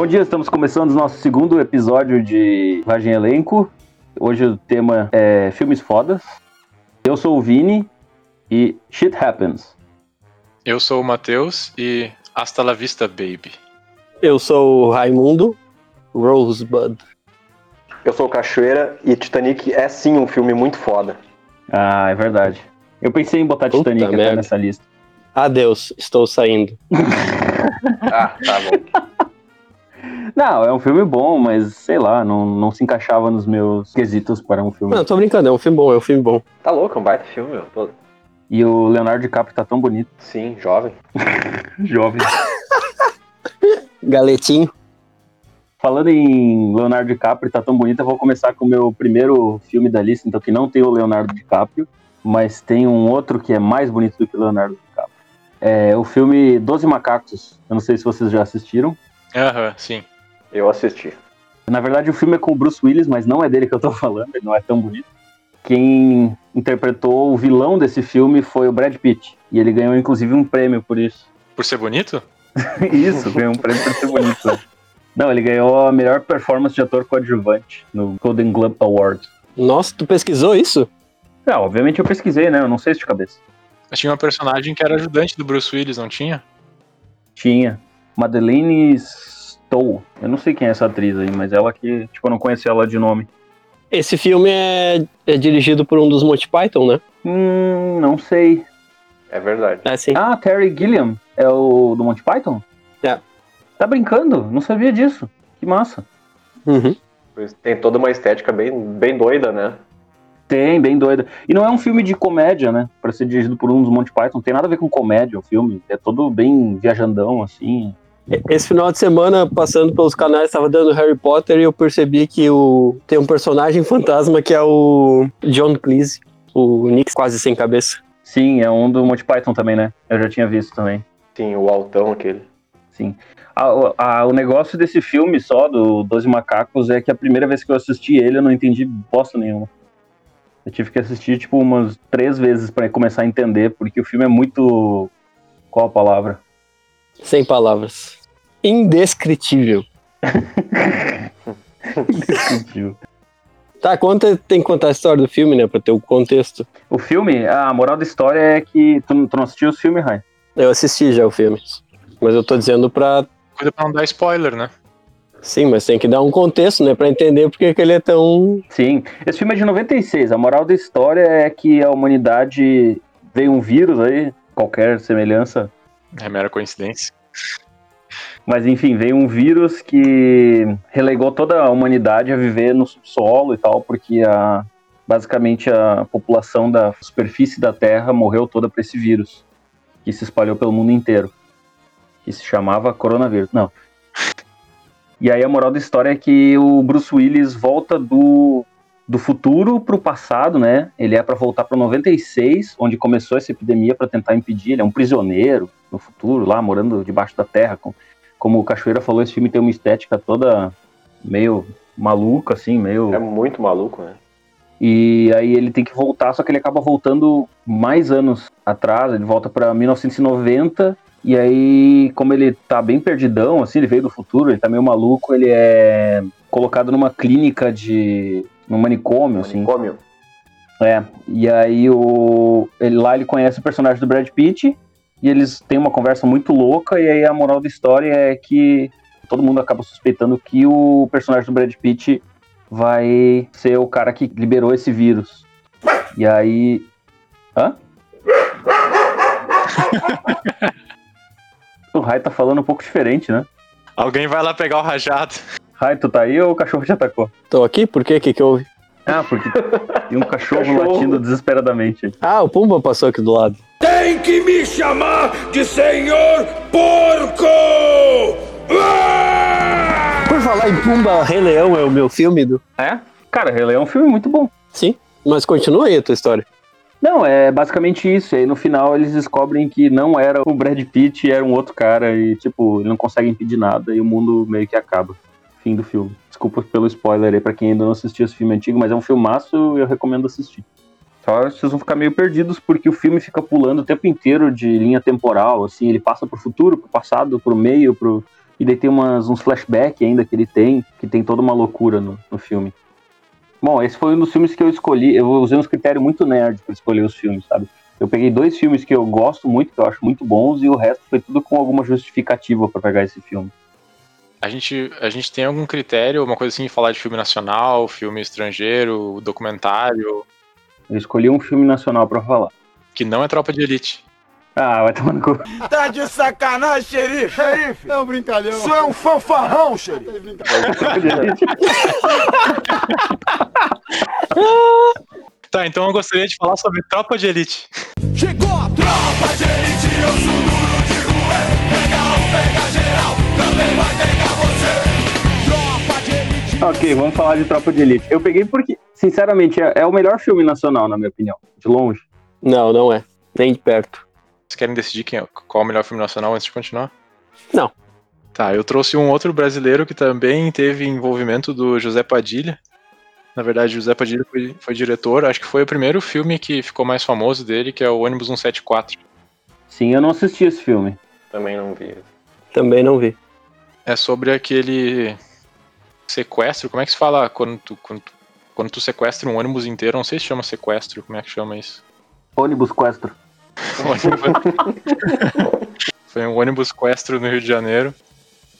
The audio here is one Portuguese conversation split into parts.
Bom dia, estamos começando o nosso segundo episódio de Vagem Elenco. Hoje o tema é filmes fodas. Eu sou o Vini e shit happens. Eu sou o Matheus e hasta la vista, baby. Eu sou o Raimundo Rosebud. Eu sou o Cachoeira e Titanic é sim um filme muito foda. Ah, é verdade. Eu pensei em botar Puta Titanic até nessa lista. Adeus, estou saindo. Ah, tá bom. Não, é um filme bom, mas sei lá, não, não se encaixava nos meus quesitos para um filme. Não, tô brincando, é um filme bom, é um filme bom. Tá louco, é um baita filme, meu. Pô, E o Leonardo DiCaprio tá tão bonito. Sim, jovem. Jovem. Galetinho. Falando em Leonardo DiCaprio, tá tão bonito, eu vou começar com o meu primeiro filme da lista, então que não tem o Leonardo DiCaprio, mas tem um outro que é mais bonito do que o Leonardo DiCaprio. É o filme Doze Macacos. Eu não sei se vocês já assistiram. Aham, sim. Eu assisti. Na verdade, o filme é com o Bruce Willis, mas não é dele que eu tô falando, ele não é tão bonito. Quem interpretou o vilão desse filme foi o Brad Pitt, e ele ganhou inclusive um prêmio por isso. Por ser bonito? Isso, ganhou um prêmio por ser bonito. Não, ele ganhou a melhor performance de ator coadjuvante no Golden Globe Awards. Nossa, tu pesquisou isso? Não, obviamente eu pesquisei, né? Eu não sei isso de cabeça. Tinha uma personagem que era ajudante do Bruce Willis, não tinha? Tinha. Madeleine Eu não sei quem é essa atriz aí, mas ela que, tipo, eu não conhecia ela de nome. Esse filme é, é dirigido por um dos Monty Python, né? Hum, não sei. É verdade. É sim. Ah, Terry Gilliam. É o do Monty Python? É. Tá brincando? Não sabia disso. Que massa. Uhum. Tem toda uma estética bem, bem doida, né? Tem, bem doida. E não é um filme de comédia, né? Pra ser dirigido por um dos Monty Python. Não tem nada a ver com comédia o filme. É todo bem viajandão, assim. Esse final de semana, passando pelos canais, estava dando Harry Potter e eu percebi que o... tem um personagem fantasma que é o John Cleese, o Nick quase sem cabeça. Sim, é um do Monty Python também, né? Eu já tinha visto também. Sim, o altão aquele. Sim. O- ah, o negócio desse filme só, do Doze Macacos, é que a primeira vez que eu assisti ele, eu não entendi bosta nenhuma. Eu tive que assistir, tipo, umas três vezes pra começar a entender, porque o filme é muito. Qual a palavra? Sem palavras. Indescritível. Indescritível. Tá, conta, tem que contar a história do filme, né? Pra ter o contexto. o filme, a moral da história é que. Tu, tu não assistiu os filmes, Rai? Eu assisti já o filme. Mas eu tô dizendo pra. Cuida pra não dar spoiler, né? Sim, mas tem que dar um contexto, né? Pra entender porque que ele é tão. Sim. Esse filme é de 96. A moral da história é que a humanidade veio um vírus aí, qualquer semelhança É mera coincidência. Mas enfim, veio um vírus que relegou toda a humanidade a viver no subsolo e tal, porque a, basicamente a população da superfície da Terra morreu toda para esse vírus, que se espalhou pelo mundo inteiro, que se chamava coronavírus. Não. E aí a moral da história é que o Bruce Willis volta do, do futuro para o passado, né? Ele é para voltar para 96, onde começou essa epidemia para tentar impedir. Ele é um prisioneiro no futuro, lá morando debaixo da terra, com como o Cachoeira falou, esse filme tem uma estética toda meio maluca, assim, meio. É muito maluco, né? E aí ele tem que voltar, só que ele acaba voltando mais anos atrás, ele volta pra 1990. E aí, como ele tá bem perdidão, assim, ele veio do futuro, ele tá meio maluco, ele é colocado numa clínica de. num manicômio, assim. Manicômio. É, e aí o, ele, lá ele conhece o personagem do Brad Pitt e eles têm uma conversa muito louca e aí a moral da história é que todo mundo acaba suspeitando que o personagem do Brad Pitt vai ser o cara que liberou esse vírus. E aí... Hã? o Rai tá falando um pouco diferente, né? Alguém vai lá pegar o rajado. Rai, tu tá aí ou o cachorro te atacou? Tô aqui? Por quê? O que que houve? Ah, porque tem um cachorro, Cachorro. latindo desesperadamente. Ah, o Pumba passou aqui do lado. Tem que me chamar de Senhor Porco! Ah! Por falar em Pumba, Rei Leão é o meu filme do. É? Cara, Rei Leão é um filme muito bom. Sim, mas continua aí a tua história. Não, é basicamente isso. E aí no final eles descobrem que não era o Brad Pitt, era um outro cara e, tipo, ele não consegue impedir nada e o mundo meio que acaba. Fim do filme. Desculpa pelo spoiler aí pra quem ainda não assistiu esse filme antigo, mas é um filmaço e eu recomendo assistir. Só vocês vão ficar meio perdidos porque o filme fica pulando o tempo inteiro de linha temporal, assim, ele passa pro futuro, pro passado, pro meio, pro E daí tem umas, uns flashbacks ainda que ele tem, que tem toda uma loucura no, no filme. Bom, esse foi um dos filmes que eu escolhi. Eu usei uns critérios muito nerd para escolher os filmes, sabe? Eu peguei dois filmes que eu gosto muito, que eu acho muito bons, e o resto foi tudo com alguma justificativa para pegar esse filme. A gente, a gente tem algum critério, uma coisa assim, falar de filme nacional, filme estrangeiro, documentário, Eu escolhi um filme nacional para falar. que não é Tropa de Elite. Ah, vai tomar no cu. Tá de sacanagem, xerife! Xerife! É um brincalhão. Isso é um fanfarrão, xerife! Tá, então eu gostaria de falar sobre Tropa de Elite. Chegou a tropa de elite, eu sou duro de rua. Pega um, pega geral, também vai pegar ok, vamos falar de Tropa de Elite. Eu peguei porque, sinceramente, é, é o melhor filme nacional, na minha opinião. De longe. Não, não é. Nem de perto. Vocês querem decidir quem é, qual é o melhor filme nacional antes de continuar? Não. Tá, eu trouxe um outro brasileiro que também teve envolvimento do José Padilha. Na verdade, José Padilha foi, foi diretor. Acho que foi o primeiro filme que ficou mais famoso dele, que é o Ônibus 174. Sim, eu não assisti esse filme. Também não vi. Também não vi. É sobre aquele sequestro. Como é que se fala quando tu, quando, tu- quando tu sequestra um ônibus inteiro? Não sei se chama sequestro. Como é que chama isso? Ônibus Questro. Foi um ônibus sequestro no Rio de Janeiro.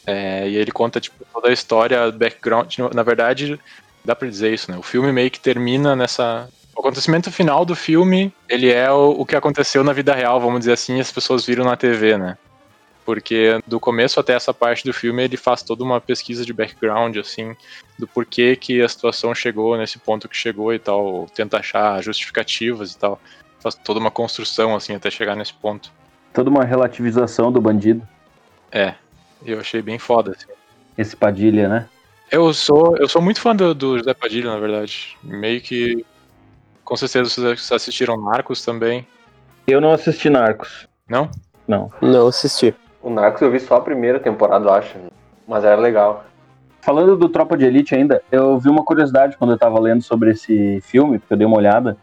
É, e ele conta tipo, toda a história, background. Na verdade, dá pra dizer isso, né? O filme meio que termina nessa. O acontecimento final do filme, ele é o, o que aconteceu na vida real, vamos dizer assim, e as pessoas viram na TV, né? Porque do começo até essa parte do filme ele faz toda uma pesquisa de background, assim, do porquê que a situação chegou nesse ponto que chegou e tal, tenta achar justificativas e tal. Faz toda uma construção, assim, até chegar nesse ponto. Toda uma relativização do bandido. É, eu achei bem foda, assim. Esse Padilha, né? Eu sou, eu sou muito fã do, do José Padilha, na verdade. Meio que. Com certeza vocês assistiram Narcos também. Eu não assisti Narcos. Não? Não. Não assisti. O Narcos eu vi só a primeira temporada, eu acho. Mas era legal. Falando do Tropa de Elite ainda, eu vi uma curiosidade quando eu tava lendo sobre esse filme, porque eu dei uma olhada.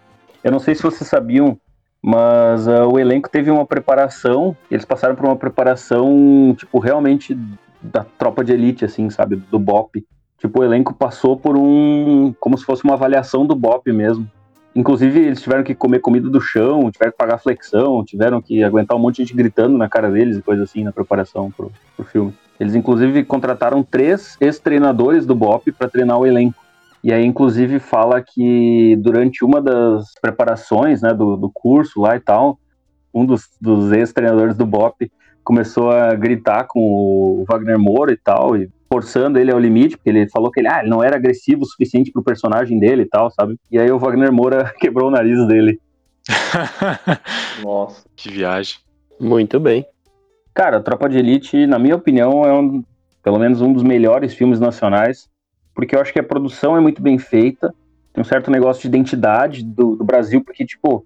Eu não sei se vocês sabiam, mas ah, o elenco teve uma preparação, eles passaram por uma preparação, tipo, realmente da Tropa de Elite, assim, sabe? Do BOP. Tipo, o elenco passou por um. como se fosse uma avaliação do BOP mesmo. Inclusive, eles tiveram que comer comida do chão, tiveram que pagar flexão, tiveram que aguentar um monte de gente gritando na cara deles e coisa assim na preparação pro, pro filme. Eles, inclusive, contrataram três ex-treinadores do BOP para treinar o elenco. E aí, inclusive, fala que durante uma das preparações né, do, do curso lá e tal, um dos, dos ex-treinadores do BOP começou a gritar com o Wagner Moura e tal, e forçando ele ao limite, porque ele falou que ele, ah, ele não era agressivo o suficiente pro personagem dele e tal, sabe? E aí o Wagner Moura quebrou o nariz dele. Nossa. que viagem. Muito bem. Cara, Tropa de Elite, na minha opinião, é um, pelo menos um dos melhores filmes nacionais, porque eu acho que a produção é muito bem feita, tem um certo negócio de identidade do, do Brasil, porque, tipo,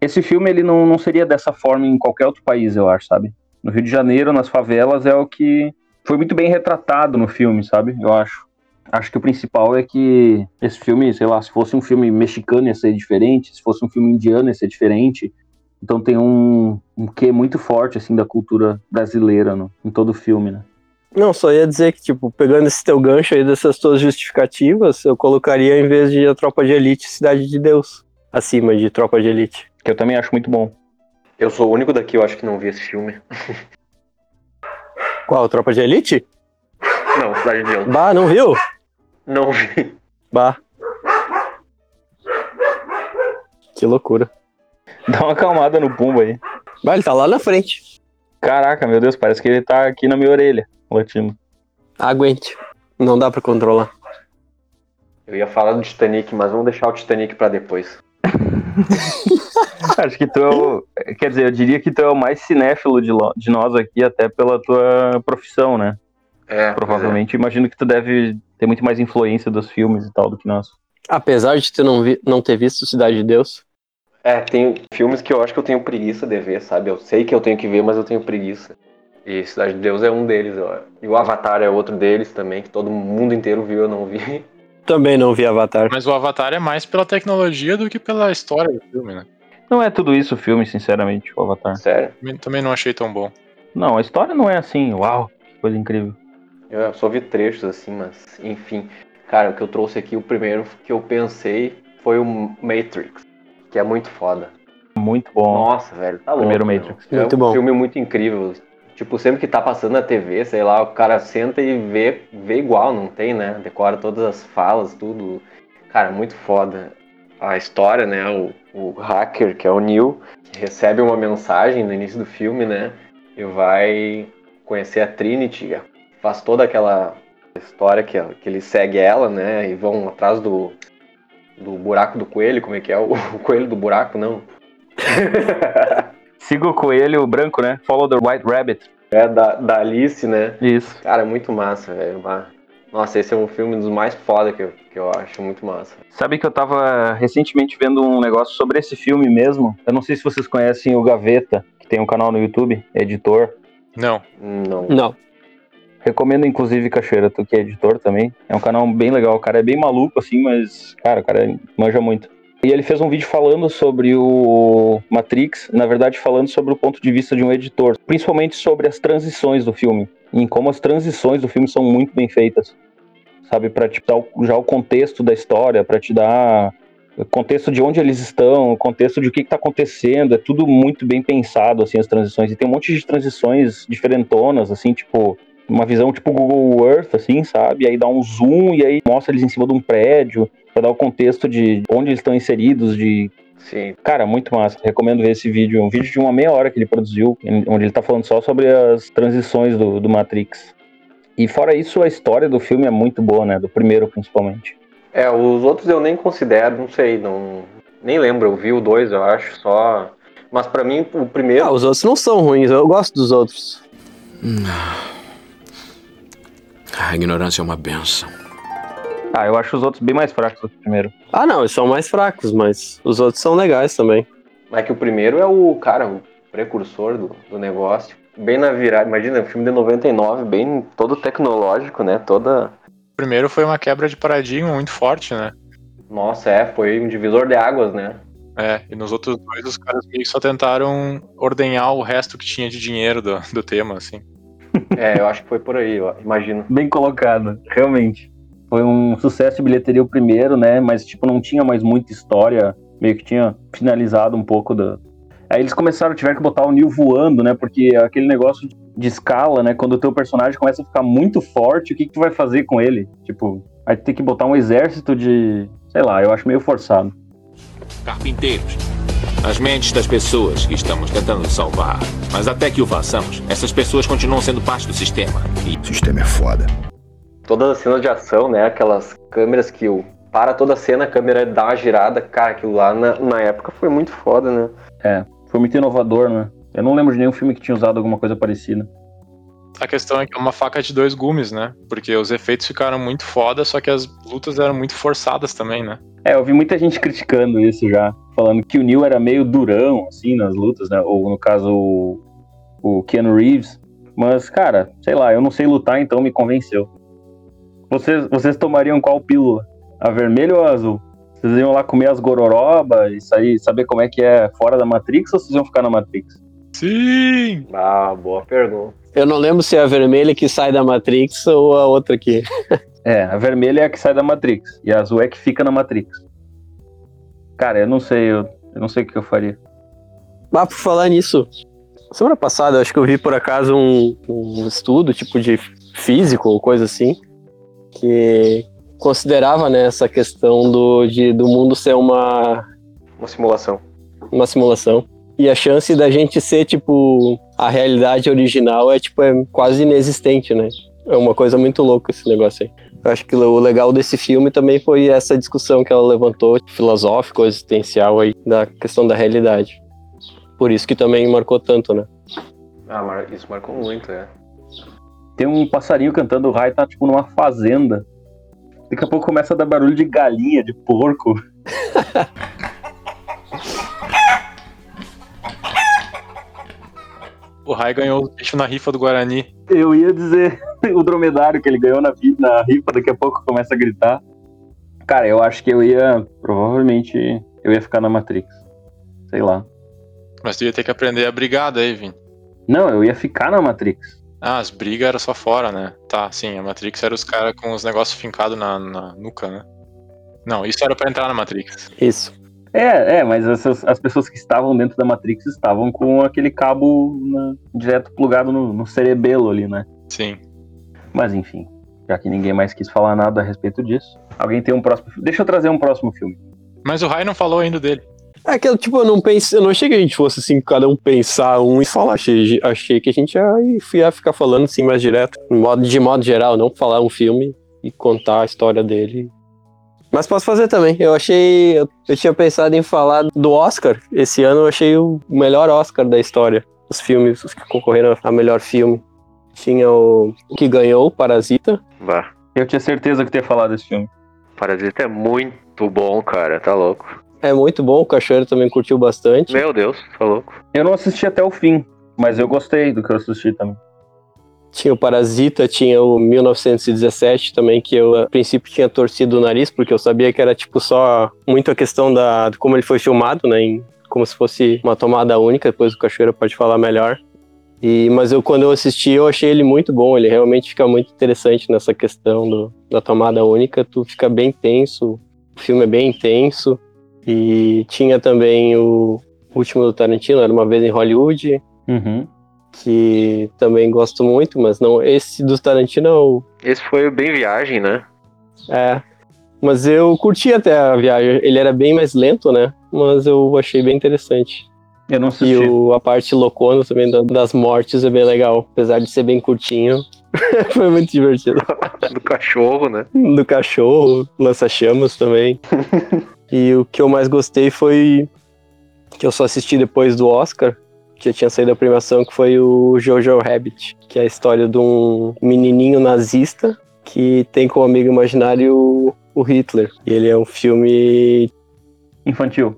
esse filme ele não, não seria dessa forma em qualquer outro país, eu acho, sabe? No Rio de Janeiro, nas favelas, é o que foi muito bem retratado no filme, sabe? Eu acho. Acho que o principal é que esse filme, sei lá, se fosse um filme mexicano ia ser diferente, se fosse um filme indiano ia ser diferente. Então tem um, um quê muito forte, assim, da cultura brasileira no, em todo o filme, né? Não, só ia dizer que, tipo, pegando esse teu gancho aí dessas tuas justificativas, eu colocaria, em vez de a Tropa de Elite, Cidade de Deus, acima de Tropa de Elite. Que eu também acho muito bom. Eu sou o único daqui, eu acho que não vi esse filme. Qual, Tropa de Elite? Não, Cidade de Deus. Bah, não viu? Não vi. Bah. Que loucura. Dá uma acalmada no Pumba aí. Bah, ele tá lá na frente. Caraca, meu Deus, parece que ele tá aqui na minha orelha, latindo. Aguente. Não dá pra controlar. Eu ia falar do Titanic, mas vamos deixar o Titanic pra depois. Acho que tu é o... Quer dizer, eu diria que tu é o mais cinéfilo de, lo- de nós aqui, até pela tua profissão, né? É, Provavelmente. Imagino que tu deve ter muito mais influência dos filmes e tal do que nós. Apesar de tu não, vi- não ter visto Cidade de Deus. É, tem filmes que eu acho que eu tenho preguiça de ver, sabe? Eu sei que eu tenho que ver, mas eu tenho preguiça. E Cidade de Deus é um deles, ó. E o Avatar é outro deles também, que todo mundo inteiro viu, eu não vi. Também não vi Avatar. Mas o Avatar é mais pela tecnologia do que pela história do filme, né? Não é tudo isso o filme, sinceramente, o Avatar. Sério. Também- Também não achei tão bom. Não, a história não é assim, uau, coisa incrível. Eu só vi trechos assim, mas enfim. Cara, o que eu trouxe aqui, o primeiro que eu pensei foi o Matrix, que é muito foda. Muito bom. Nossa, velho, tá louco. Primeiro meu. Matrix. É Muito um bom. filme muito incrível. Tipo, sempre que tá passando na TV, sei lá, o cara senta e vê, vê igual, não tem, né? Decora todas as falas, tudo. Cara, muito foda. A história, né? O, o hacker, que é o Neil, recebe uma mensagem no início do filme, né? E vai conhecer a Trinity, faz toda aquela história que, que ele segue ela, né? E vão atrás do, do buraco do coelho, como é que é? O, o coelho do buraco, não. Siga o coelho branco, né? Follow the White Rabbit. É da, da Alice, né? Isso. Cara, muito massa, velho. Nossa, esse é um filme dos mais foda que eu, que eu acho muito massa. Sabe que eu tava recentemente vendo um negócio sobre esse filme mesmo. Eu não sei se vocês conhecem o Gaveta, que tem um canal no YouTube, é editor. Não. Não. Não. Recomendo, inclusive, Cacheira, tu que é editor também. É um canal bem legal. O cara é bem maluco, assim, mas, cara, o cara manja muito. E ele fez um vídeo falando sobre o Matrix, na verdade, falando sobre o ponto de vista de um editor, principalmente sobre as transições do filme, em como as transições do filme são muito bem feitas, sabe, para te dar já o contexto da história, para te dar o contexto de onde eles estão, o contexto de o que está acontecendo, é tudo muito bem pensado, assim, as transições, e tem um monte de transições diferentonas, assim, tipo, uma visão tipo Google Earth, assim, sabe? E aí dá um zoom e aí mostra eles em cima de um prédio, pra dar o contexto de onde eles estão inseridos, de. Sim. Cara, muito massa. Recomendo ver esse vídeo. Um vídeo de uma meia hora que ele produziu, onde ele tá falando só sobre as transições do, do Matrix. E fora isso, a história do filme é muito boa, né? Do primeiro, principalmente. É, os outros eu nem considero, não sei, não. Nem lembro, eu vi o dois, eu acho, só. Mas pra mim, o primeiro. Ah, os outros não são ruins, eu gosto dos outros. A ignorância é uma benção. Ah, eu acho os outros bem mais fracos do que o primeiro. Ah, não, eles são mais fracos, mas os outros são legais também. É que o primeiro é o, cara, o precursor do, do negócio. Bem na virada. Imagina, um filme de 99, bem todo tecnológico, né? Toda. O primeiro foi uma quebra de paradigma muito forte, né? Nossa, é, foi um divisor de águas, né? É, e nos outros dois os caras meio que só tentaram ordenhar o resto que tinha de dinheiro do, do tema, assim. É, eu acho que foi por aí, eu imagino. Bem colocado, realmente. Foi um sucesso de bilheteria o primeiro, né? Mas, tipo, não tinha mais muita história. Meio que tinha finalizado um pouco da. Aí eles começaram, tiveram que botar o Neil voando, né? Porque aquele negócio de escala, né? Quando o teu personagem começa a ficar muito forte, o que, que tu vai fazer com ele? Tipo, aí tu tem que botar um exército de. Sei lá, eu acho meio forçado. Carpinteiros. As mentes das pessoas que estamos tentando salvar. Mas até que o façamos, essas pessoas continuam sendo parte do sistema. E O sistema é foda. Todas as cenas de ação, né? Aquelas câmeras que o. Para toda a cena, a câmera dá uma girada. Cara, aquilo lá na, na época foi muito foda, né? Foi muito inovador, né? Eu não lembro de nenhum filme que tinha usado alguma coisa parecida. A questão é que é uma faca de dois gumes, né? Porque os efeitos ficaram muito foda, só que as lutas eram muito forçadas também, né? É, eu vi muita gente criticando isso já, falando que o Neil era meio durão, assim, nas lutas, né? Ou no caso, o, o Keanu Reeves. Mas, cara, sei lá, eu não sei lutar, então me convenceu. Vocês, vocês tomariam qual pílula? A vermelha ou a azul? Vocês iam lá comer as gororoba e sair, saber como é que é fora da Matrix ou vocês iam ficar na Matrix? Sim! Ah, boa pergunta. Eu não lembro se é a vermelha que sai da Matrix ou a outra aqui. É, a vermelha é a que sai da Matrix e a azul é a que fica na Matrix. Cara, eu não sei, eu, eu não sei o que eu faria. Ah, por falar nisso, semana passada eu acho que eu vi por acaso um, um estudo, tipo de físico ou coisa assim, que considerava né, essa questão do, de, do mundo ser uma, Uma simulação. uma simulação. E a chance da gente ser, tipo, a realidade original é, tipo, é quase inexistente, né? É uma coisa muito louca esse negócio aí. Eu acho que o legal desse filme também foi essa discussão que ela levantou, filosófico, existencial aí, da questão da realidade. Por isso que também marcou tanto, né? Ah, isso marcou muito, é. Tem um passarinho cantando o tá tipo numa fazenda. Daqui a pouco começa a dar barulho de galinha, de porco. O Rai ganhou o bicho na rifa do Guarani. Eu ia dizer o dromedário que ele ganhou na, na rifa, daqui a pouco começa a gritar. Cara, eu acho que eu ia. Provavelmente eu ia ficar na Matrix. Sei lá. Mas tu ia ter que aprender a brigar daí, Vini. Não, eu ia ficar na Matrix. Ah, as brigas era só fora, né? Tá, sim, a Matrix era os caras com os negócios fincados na, na nuca, né? Não, isso era pra entrar na Matrix. Isso. É, é, mas essas, as pessoas que estavam dentro da Matrix estavam com aquele cabo na- direto plugado no, no cerebelo ali, né? Sim. Mas enfim, já que ninguém mais quis falar nada a respeito disso. Alguém tem um próximo filme? Deixa eu trazer um próximo filme. Mas o Rai não falou ainda dele. É que, tipo, eu não pensei, eu não achei que a gente fosse assim, cada um pensar um e falar. Achei, achei que a gente ia, ia ficar falando assim mais direto, de modo, de modo geral, não falar um filme e contar a história dele. Mas posso fazer também. Eu achei. Eu, eu tinha pensado em falar do Oscar. Esse ano eu achei o melhor Oscar da história. Os filmes, os que concorreram a melhor filme. Tinha o, o que ganhou, Parasita. Bah, Eu tinha certeza que tu ia falar desse filme. Parasita é muito bom, cara, tá louco. É muito bom, o Cachoeiro também curtiu bastante. Meu Deus, tá louco. Eu não assisti até o fim, mas eu gostei do que eu assisti também. Tinha o Parasita, tinha o 1917 também, que eu a princípio tinha torcido o nariz, porque eu sabia que era tipo só muito a questão da, de como ele foi filmado, né? em- como se fosse uma tomada única, depois o Cachoeira pode falar melhor. E, mas eu quando eu assisti, eu achei ele muito bom, ele realmente fica muito interessante nessa questão do, da tomada única, tu fica bem tenso, o filme é bem intenso. E tinha também o último do Tarantino, era uma vez em Hollywood, Uhum. que também gosto muito, mas não. Esse do Tarantino eu- Esse foi o Bem Viagem, né? é. Mas eu curti até a viagem. Ele era bem mais lento, né? Mas eu achei bem interessante. Eu não E assisti. o, a parte loucona também da- das mortes é bem legal. Apesar de ser bem curtinho. Foi muito divertido. Do cachorro, né? Do cachorro, lança-chamas também. e o que eu mais gostei foi. Que eu só assisti depois do Oscar. Que tinha saído a premiação, que foi o Jojo Rabbit. Que é a história de um menininho nazista que tem como amigo imaginário o- Hitler. E ele é um filme. Infantil.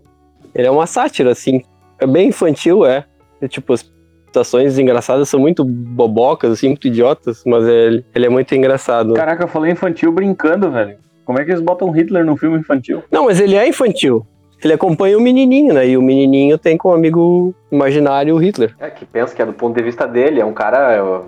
Ele é uma sátira, assim. É bem infantil, é. É tipo, as situações engraçadas são muito bobocas, assim, muito idiotas, mas ele, ele é muito engraçado. Caraca, eu falei infantil brincando, velho. Como é que eles botam Hitler num filme infantil? Não, mas ele é infantil. Ele acompanha o menininho, né? E o menininho tem como amigo imaginário o Hitler. É, que pensa que é do ponto de vista dele, é um cara é,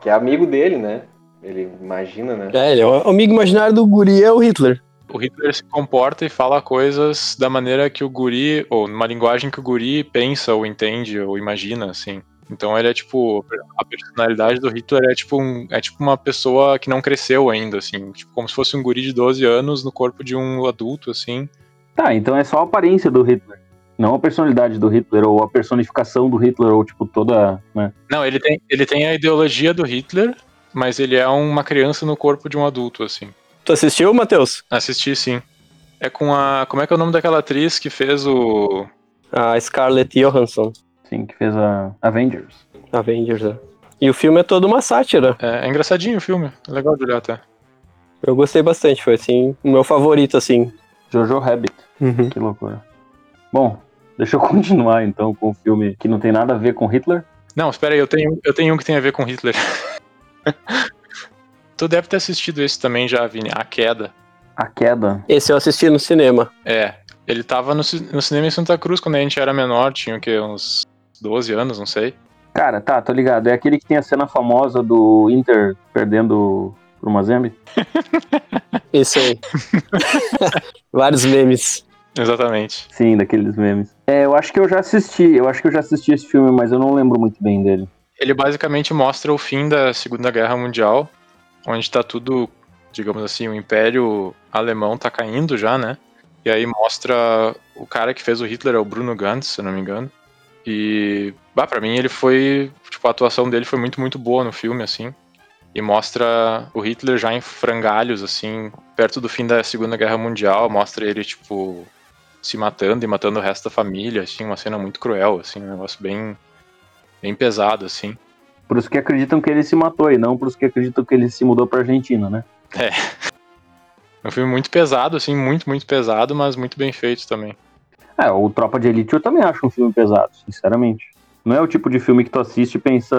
que é amigo dele, né? Ele imagina, né? É, ele é o amigo imaginário do guri é o Hitler. O Hitler se comporta e fala coisas da maneira que o guri, ou numa linguagem que o guri pensa, ou entende, ou imagina, assim. Então ele é tipo. A personalidade do Hitler é tipo, um, é tipo uma pessoa que não cresceu ainda, assim. Tipo, como se fosse um guri de 12 anos no corpo de um adulto, assim. Tá, então é só a aparência do Hitler. Não a personalidade do Hitler, ou a personificação do Hitler, ou tipo toda. Né? Não, ele tem, ele tem a ideologia do Hitler, mas ele é uma criança no corpo de um adulto, assim. Tu assistiu, Matheus? Assisti sim. É com a. Como é que é o nome daquela atriz que fez o. A Scarlett Johansson, Sim, que fez a Avengers. Avengers, né? E o filme é todo uma sátira. É, é engraçadinho o filme. É legal de olhar até. Eu gostei bastante, foi assim, o meu favorito, assim. Jojo Rabbit. Que loucura. Bom, deixa eu continuar então com o filme que não tem nada a ver com Hitler. Não, espera aí, eu tenho, eu tenho um que tem a ver com Hitler. tu deve ter assistido esse também já, Vini, A Queda. A Queda. Esse eu assisti no cinema. É, ele tava no, no cinema em Santa Cruz quando a gente era menor, tinha o quê, uns 12 anos, não sei. Cara, tá, tô ligado. É aquele que tem a cena famosa do Inter perdendo pro Mazembe. Isso aí. Vários memes. Exatamente. Sim, daqueles memes. É, eu acho que eu já assisti. Eu acho que eu já assisti esse filme, mas eu não lembro muito bem dele. Ele basicamente mostra o fim da Segunda Guerra Mundial, onde tá tudo, digamos assim, o Império Alemão tá caindo já, né? E aí mostra o cara que fez o Hitler, é o Bruno Gantz, se eu não me engano. E, bah, pra mim ele foi, tipo, a atuação dele foi muito, muito boa no filme, assim. E mostra o Hitler já em frangalhos, assim, perto do fim da Segunda Guerra Mundial, mostra ele, tipo, se matando e matando o resto da família, assim, uma cena muito cruel, assim, um negócio bem, bem pesado, assim. Pros que acreditam que ele se matou e não pros que acreditam que ele se mudou pra Argentina, né? É um filme muito pesado, assim, muito, muito pesado, mas muito bem feito também. É, o Tropa de Elite eu também acho um filme pesado, sinceramente. Não é o tipo de filme que tu assiste e pensa,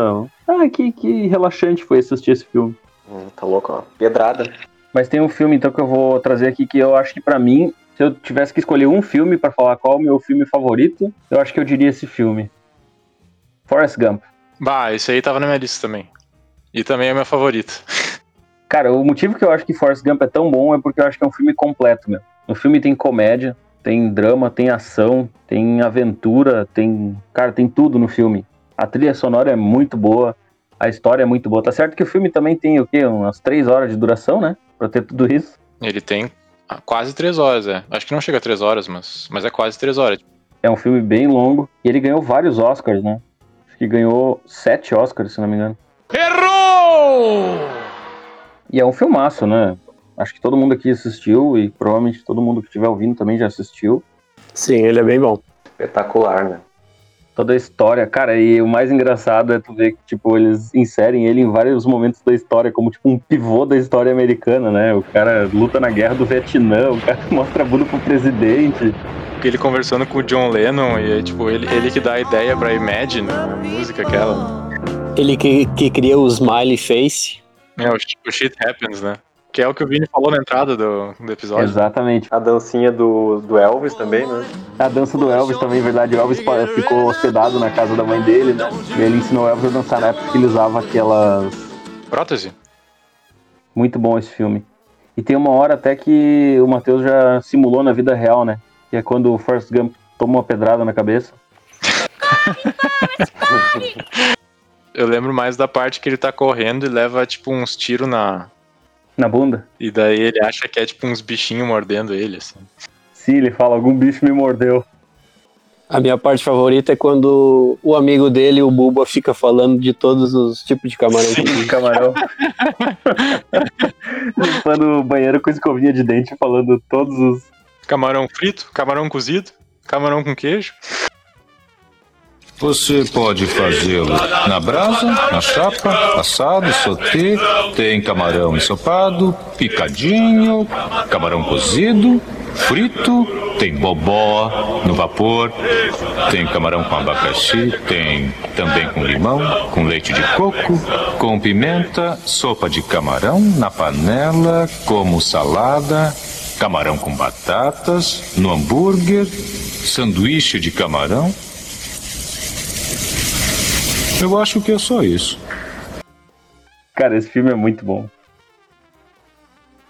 ah, que, que relaxante foi assistir esse filme. Hum, tá louco, ó. Pedrada. Mas tem um filme, então, que eu vou trazer aqui que eu acho que pra mim, se eu tivesse que escolher um filme pra falar qual é o meu filme favorito, eu acho que eu diria esse filme. Forrest Gump. Bah, esse aí tava na minha lista também. E também é meu favorito. Cara, o motivo que eu acho que Forrest Gump é tão bom é porque eu acho que é um filme completo, meu. No filme tem comédia, tem drama, tem ação, tem aventura, tem. Cara, tem tudo no filme. A trilha sonora é muito boa, a história é muito boa. Tá certo que o filme também tem o quê? Umas três horas de duração, né? Pra ter tudo isso. Ele tem quase três horas, é. Acho que não chega a três horas, mas, mas é quase três horas. É um filme bem longo. E ele ganhou vários Oscars, né? Acho que ganhou sete Oscars, se não me engano. Errou! E é um filmaço, né? Acho que todo mundo aqui assistiu e provavelmente todo mundo que estiver ouvindo também já assistiu. Sim, ele é bem bom. Espetacular, né? Toda a história, cara, e o mais engraçado é tu ver que, tipo, eles inserem ele em vários momentos da história, como, tipo, um pivô da história americana, né? O cara luta na guerra do Vietnã, o cara mostra a bunda pro presidente. Ele conversando com o John Lennon e tipo, ele, ele que dá a ideia pra Imagine, a música aquela. Ele que, que cria o Smiley Face. É, o, o shit happens, né? Que é o que o Vini falou na entrada do, do episódio. Exatamente. A dancinha do, do Elvis também, né? A dança do Elvis também, verdade. O Elvis ficou hospedado na casa da mãe dele, né? E ele ensinou o Elvis a dançar na época que ele usava aquelas. Prótese? Muito bom esse filme. E tem uma hora até que o Matheus já simulou na vida real, né? Que é quando o Forrest Gump toma uma pedrada na cabeça. Eu lembro mais da parte que ele tá correndo e leva, tipo, uns tiros na. Na bunda. E daí ele acha que é, tipo, uns bichinhos mordendo ele, assim. Sim, ele fala, algum bicho me mordeu. A minha parte favorita é quando o amigo dele, o Buba, fica falando de todos os tipos de camarão. que de camarão. Limpando o banheiro com escovinha de dente, falando todos os. Camarão frito, camarão cozido, camarão com queijo. Você pode fazê-lo na brasa, na chapa, assado, sauté, tem camarão ensopado, picadinho, camarão cozido, frito, tem bobó no vapor, tem camarão com abacaxi, tem também com limão, com leite de coco, com pimenta, sopa de camarão na panela, como salada, camarão com batatas, no hambúrguer, sanduíche de camarão. Eu acho que é só isso. Cara, esse filme é muito bom.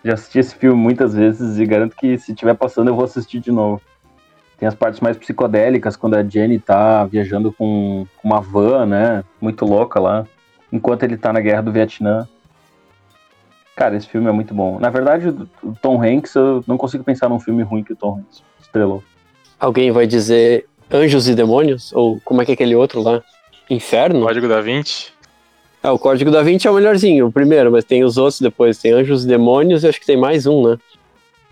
Já assisti esse filme muitas vezes e garanto que se tiver passando eu vou assistir de novo. Tem as partes mais psicodélicas, quando a Jenny tá viajando com uma van, né? Muito louca lá. Enquanto ele tá na guerra do Vietnã. Cara, esse filme é muito bom. Na verdade, o Tom Hanks, eu não consigo pensar num filme ruim que o Tom Hanks estrelou. Alguém vai dizer Anjos e Demônios? Ou como é que é aquele outro lá? Inferno? Código da Vinci. Ah, o Código da Vinci é o melhorzinho, o primeiro, mas tem os outros depois. Tem Anjos e Demônios e acho que tem mais um, né?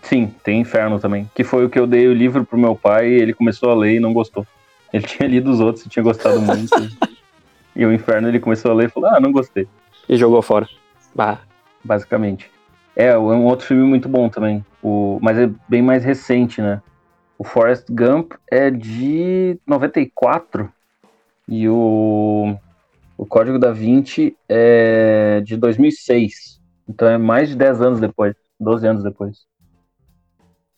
Sim, tem Inferno também. Que foi o que eu dei o livro pro meu pai e ele começou a ler e não gostou. Ele tinha lido os outros e tinha gostado muito. e o Inferno ele começou a ler e falou: Ah, não gostei. E jogou fora. Ah, Basicamente. É, é um outro filme muito bom também. O, mas é bem mais recente, né? O Forrest Gump é de 94 e o, o Código da Vinci é de 2006. Então é mais de 10 anos depois, 12 anos depois.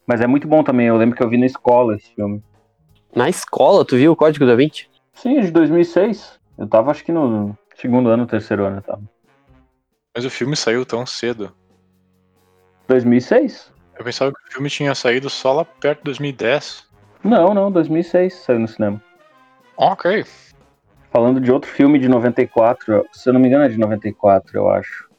Mas é muito bom também, eu lembro que eu vi na escola esse filme. na escola, tu viu o Código da Vinci? Sim, é de 2006. Eu tava acho que no segundo ano, terceiro ano, eu tava. Mas o filme saiu tão cedo. 2006? Eu pensava que o filme tinha saído só lá perto de 2010. Não, não, 2006 saiu no cinema. Ok. Falando de outro filme de 94, se eu não me engano é de 94, eu acho.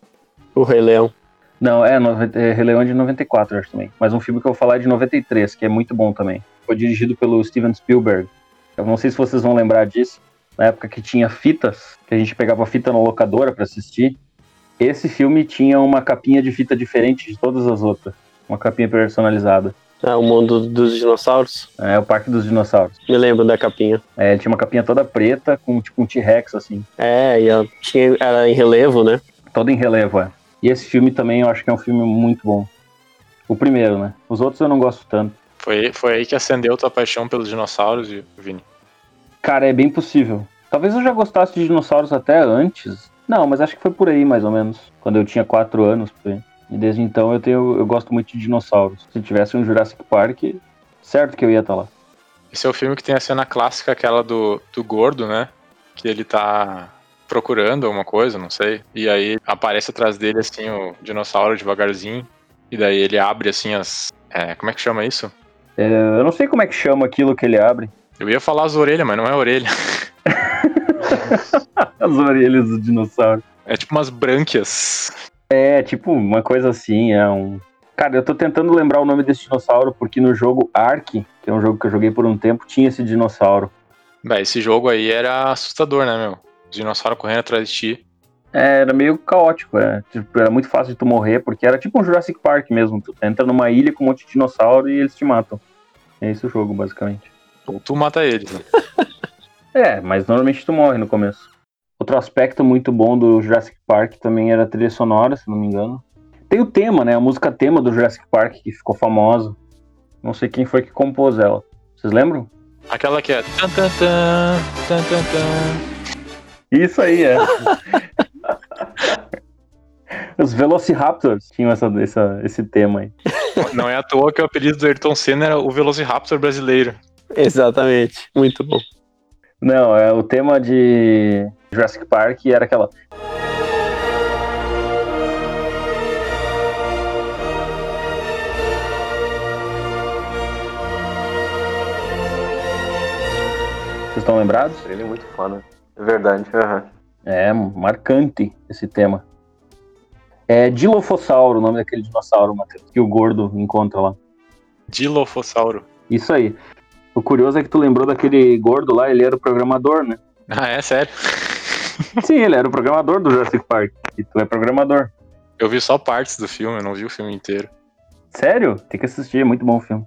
O Rei Leão. Não, é, é Rei Leão é de 94, eu acho também. Mas um filme que eu vou falar é de 93, que é muito bom também. Foi dirigido pelo Steven Spielberg. Eu não sei se vocês vão lembrar disso. Na época que tinha fitas, que a gente pegava fita na locadora pra assistir. Esse filme tinha uma capinha de fita diferente de todas as outras. Uma capinha personalizada. Ah, o mundo dos dinossauros. É o Parque dos Dinossauros. Me lembro da capinha. É, tinha uma capinha toda preta com tipo um T-Rex, assim. É, e ela tinha, era em relevo, né? Todo em relevo, é. E esse filme também eu acho que é um filme muito bom. O primeiro, né? Os outros eu não gosto tanto. Foi, foi aí que acendeu tua paixão pelos dinossauros, Vini. Cara, é bem possível. Talvez eu já gostasse de dinossauros até antes. Não, mas acho que foi por aí, mais ou menos. Quando eu tinha 4 anos, por aí. E desde então eu, tenho, eu gosto muito de dinossauros. Se tivesse um Jurassic Park, certo que eu ia estar lá. Esse é o filme que tem a cena clássica, aquela do, do gordo, né? Que ele tá procurando alguma coisa, não sei. E aí aparece atrás dele, assim, o dinossauro devagarzinho. E daí ele abre, assim, as. é, como é que chama isso? É, eu não sei como é que chama aquilo que ele abre. Eu ia falar as orelhas, mas não é orelha. As orelhas do dinossauro. É tipo umas brânquias. É, tipo, uma coisa assim, é um. Cara, eu tô tentando lembrar o nome desse dinossauro, porque no jogo Ark, que é um jogo que eu joguei por um tempo, tinha esse dinossauro. Véi, esse jogo aí era assustador, né, meu? Os dinossauros correndo atrás de ti. É, era meio caótico, é. Tipo, era muito fácil de tu morrer, porque era tipo um Jurassic Park mesmo. Tu entra numa ilha com um monte de dinossauro e eles te matam. É esse o jogo, basicamente. Ou tu mata eles, né? É, mas normalmente tu morre no começo. Outro aspecto muito bom do Jurassic Park também era a trilha sonora, se não me engano. Tem o tema, né? A música tema do Jurassic Park, que ficou famosa. Não sei quem foi que compôs ela. Vocês lembram? Aquela que é. Tan, tan, tan, tan, tan, tan. Isso aí, é. Os Velociraptors tinham essa, essa- esse tema aí. Não é à toa que o apelido do Ayrton Senna era o Velociraptor brasileiro. Exatamente. Muito bom. Não, é o tema de Jurassic Park era aquela. Vocês estão lembrados? Ele é muito foda. É verdade. aham. É marcante esse tema. É Dilophosauro, o nome daquele dinossauro, Matheus, que o gordo encontra lá. Dilofossauro. Isso aí. O curioso é que tu lembrou daquele gordo lá, ele era o programador, né? Ah, é sério? Sim, ele era o programador do Jurassic Park. E tu é programador. Eu vi só partes do filme, eu não vi o filme inteiro. Sério? Tem que assistir, é muito bom o filme.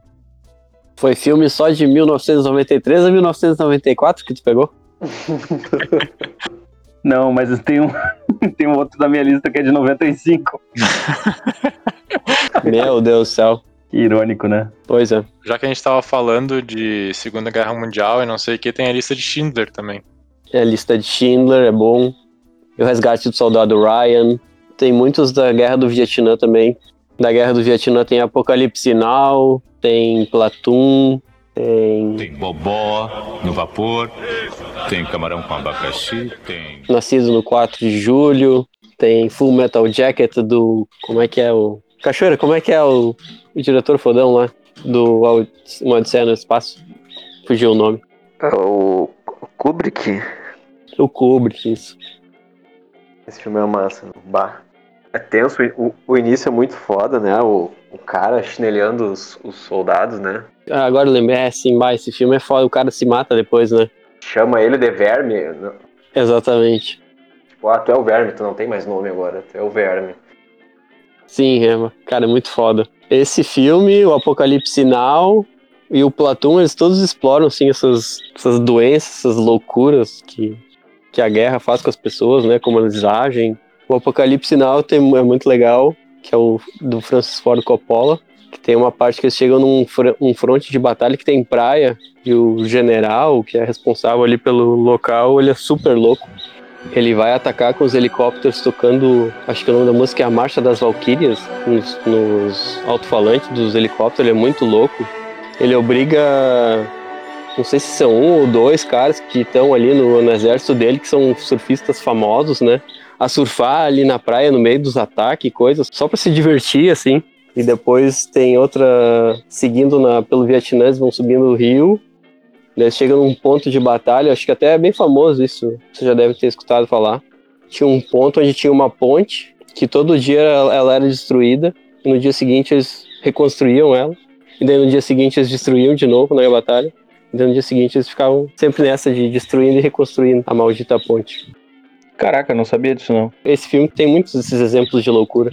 Foi filme só de 1993 a 1994 que tu pegou? Não, mas tem um, tem um outro da minha lista que é de 95. Meu Deus do céu. Que irônico, né? Pois é. Já que a gente tava falando de Segunda Guerra Mundial e não sei o que, tem a lista de Schindler também. É a lista de Schindler, é bom. E o Resgate do Soldado Ryan. Tem muitos da Guerra do Vietnã também. Da Guerra do Vietnã tem Apocalipse Now, tem Platoon, tem Tem bobó no vapor, tem camarão com abacaxi, tem. Nascido no 4 de Julho, tem Full Metal Jacket do... Como é que é o... Cachoeira, como é que é o, o diretor fodão lá? Do Uma Odisseia no Espaço? Fugiu o nome. É O Kubrick. O Kubrick, isso. Esse filme é massa. Bah. É tenso. O, o início é muito foda, né? O, o cara chinelhando os, os soldados, né? Ah, agora eu lembrei, é sim, bah, esse filme é foda, o cara se mata depois, né? Chama ele de verme. né? Exatamente. Tipo, ah, tu é o verme, tu não tem mais nome agora, tu é o verme. Sim, é, cara, é muito foda. Esse filme, o Apocalipse Now e o Platoon, eles todos exploram, assim, essas, essas doenças, essas loucuras que, que a guerra faz com as pessoas, né? Como eles agem. O Apocalipse Now tem, é muito legal, que é o do Francis Ford Coppola, que tem uma parte que eles chegam num fr- um fronte de batalha que tem praia, e o general, que é responsável ali pelo local, ele é super louco. Ele vai atacar com os helicópteros tocando, acho que o nome da música é a Marcha das Valquírias, nos, nos alto-falantes dos helicópteros, ele é muito louco. Ele obriga, não sei se são um ou dois caras que estão ali no, no exército dele, que são surfistas famosos, né? A surfar ali na praia no meio dos ataques e coisas, só para se divertir, assim. E depois tem outra, seguindo na, pelo Vietnã, eles vão subindo o rio, Daí chega num ponto de batalha, acho que até é bem famoso isso, você já deve ter escutado falar. Tinha um ponto onde tinha uma ponte, que todo dia ela, era destruída, e no dia seguinte eles reconstruíam ela, e daí no dia seguinte eles destruíam de novo na batalha, e daí no dia seguinte eles ficavam sempre nessa de destruindo e reconstruindo a maldita ponte. Caraca, não sabia disso não. Esse filme tem muitos desses exemplos de loucura.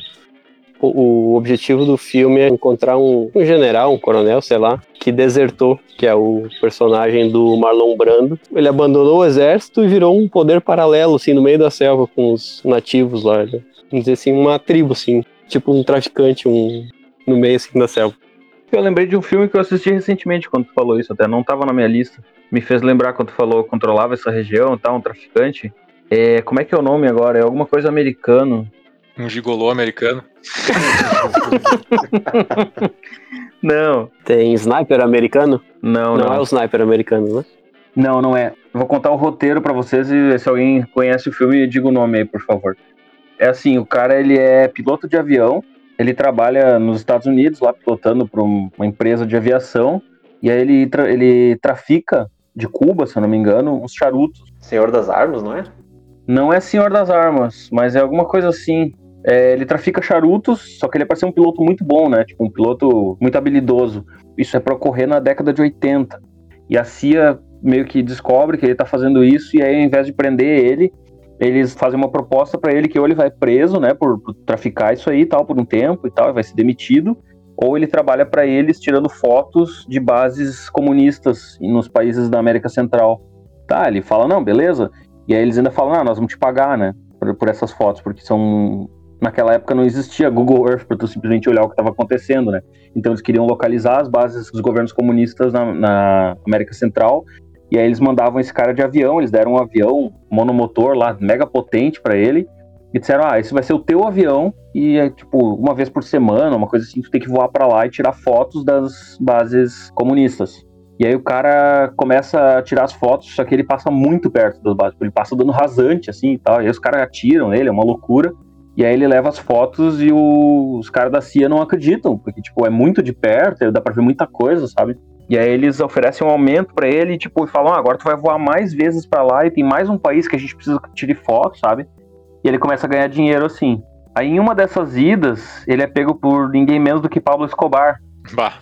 O, objetivo do filme é encontrar um, um general, um coronel, sei lá, que desertou, que é o personagem do Marlon Brando. Ele abandonou o exército e virou um poder paralelo, assim, no meio da selva com os nativos lá. né? Vamos dizer assim, uma tribo, assim, tipo um traficante, um no meio assim da selva. Eu lembrei de um filme que eu assisti recentemente quando tu falou isso, até não tava na minha lista. Me fez lembrar quando tu falou controlava essa região tal, um traficante. É, como é que é o nome agora? É alguma coisa americano. Um gigolô americano. Não, Tem sniper americano? não, Não, não. é o sniper americano, né? Não, não é. Eu Vou contar o roteiro pra vocês e se alguém conhece o filme, diga o nome aí, por favor. É assim, o cara ele é piloto de avião, ele trabalha nos Estados Unidos, lá pilotando para uma empresa de aviação, e aí ele, tra- ele trafica de Cuba, se eu não me engano, uns charutos. Senhor das Armas, não é? Não é Senhor das Armas, mas é alguma coisa assim. É, ele trafica charutos, só que ele é para ser um piloto muito bom, né? Tipo, um piloto muito habilidoso. Isso é para ocorrer na década de 80. E a CIA meio que descobre que ele tá fazendo isso, e aí, ao invés de prender ele, eles fazem uma proposta para ele que ou ele vai preso, né, por, por traficar isso aí e tal, por um tempo e tal, e vai ser demitido, ou ele trabalha para eles tirando fotos de bases comunistas nos países da América Central. Tá, ele fala, não, beleza. E aí eles ainda falam, ah, nós vamos te pagar, né, por, por essas fotos, porque são... Naquela época não existia Google Earth para tu simplesmente olhar o que estava acontecendo, né? Então eles queriam localizar as bases dos governos comunistas na, na América Central e aí eles mandavam esse cara de avião, eles deram um avião monomotor lá, mega potente para ele, e disseram: "Ah, esse vai ser o teu avião e é tipo uma vez por semana, uma coisa assim, tu tem que voar para lá e tirar fotos das bases comunistas". E aí o cara começa a tirar as fotos, só que ele passa muito perto das bases, ele passa dando rasante assim e tal, e aí os caras atiram nele, é uma loucura. E aí ele leva as fotos e o- os caras da CIA não acreditam, porque tipo é muito de perto, dá pra ver muita coisa, sabe? E aí eles oferecem um aumento pra ele, tipo, e falam, ah, agora tu vai voar mais vezes pra lá e tem mais um país que a gente precisa que tire foto, sabe? E ele começa a ganhar dinheiro assim. Aí em uma dessas idas, ele é pego por ninguém menos do que Pablo Escobar. Bah.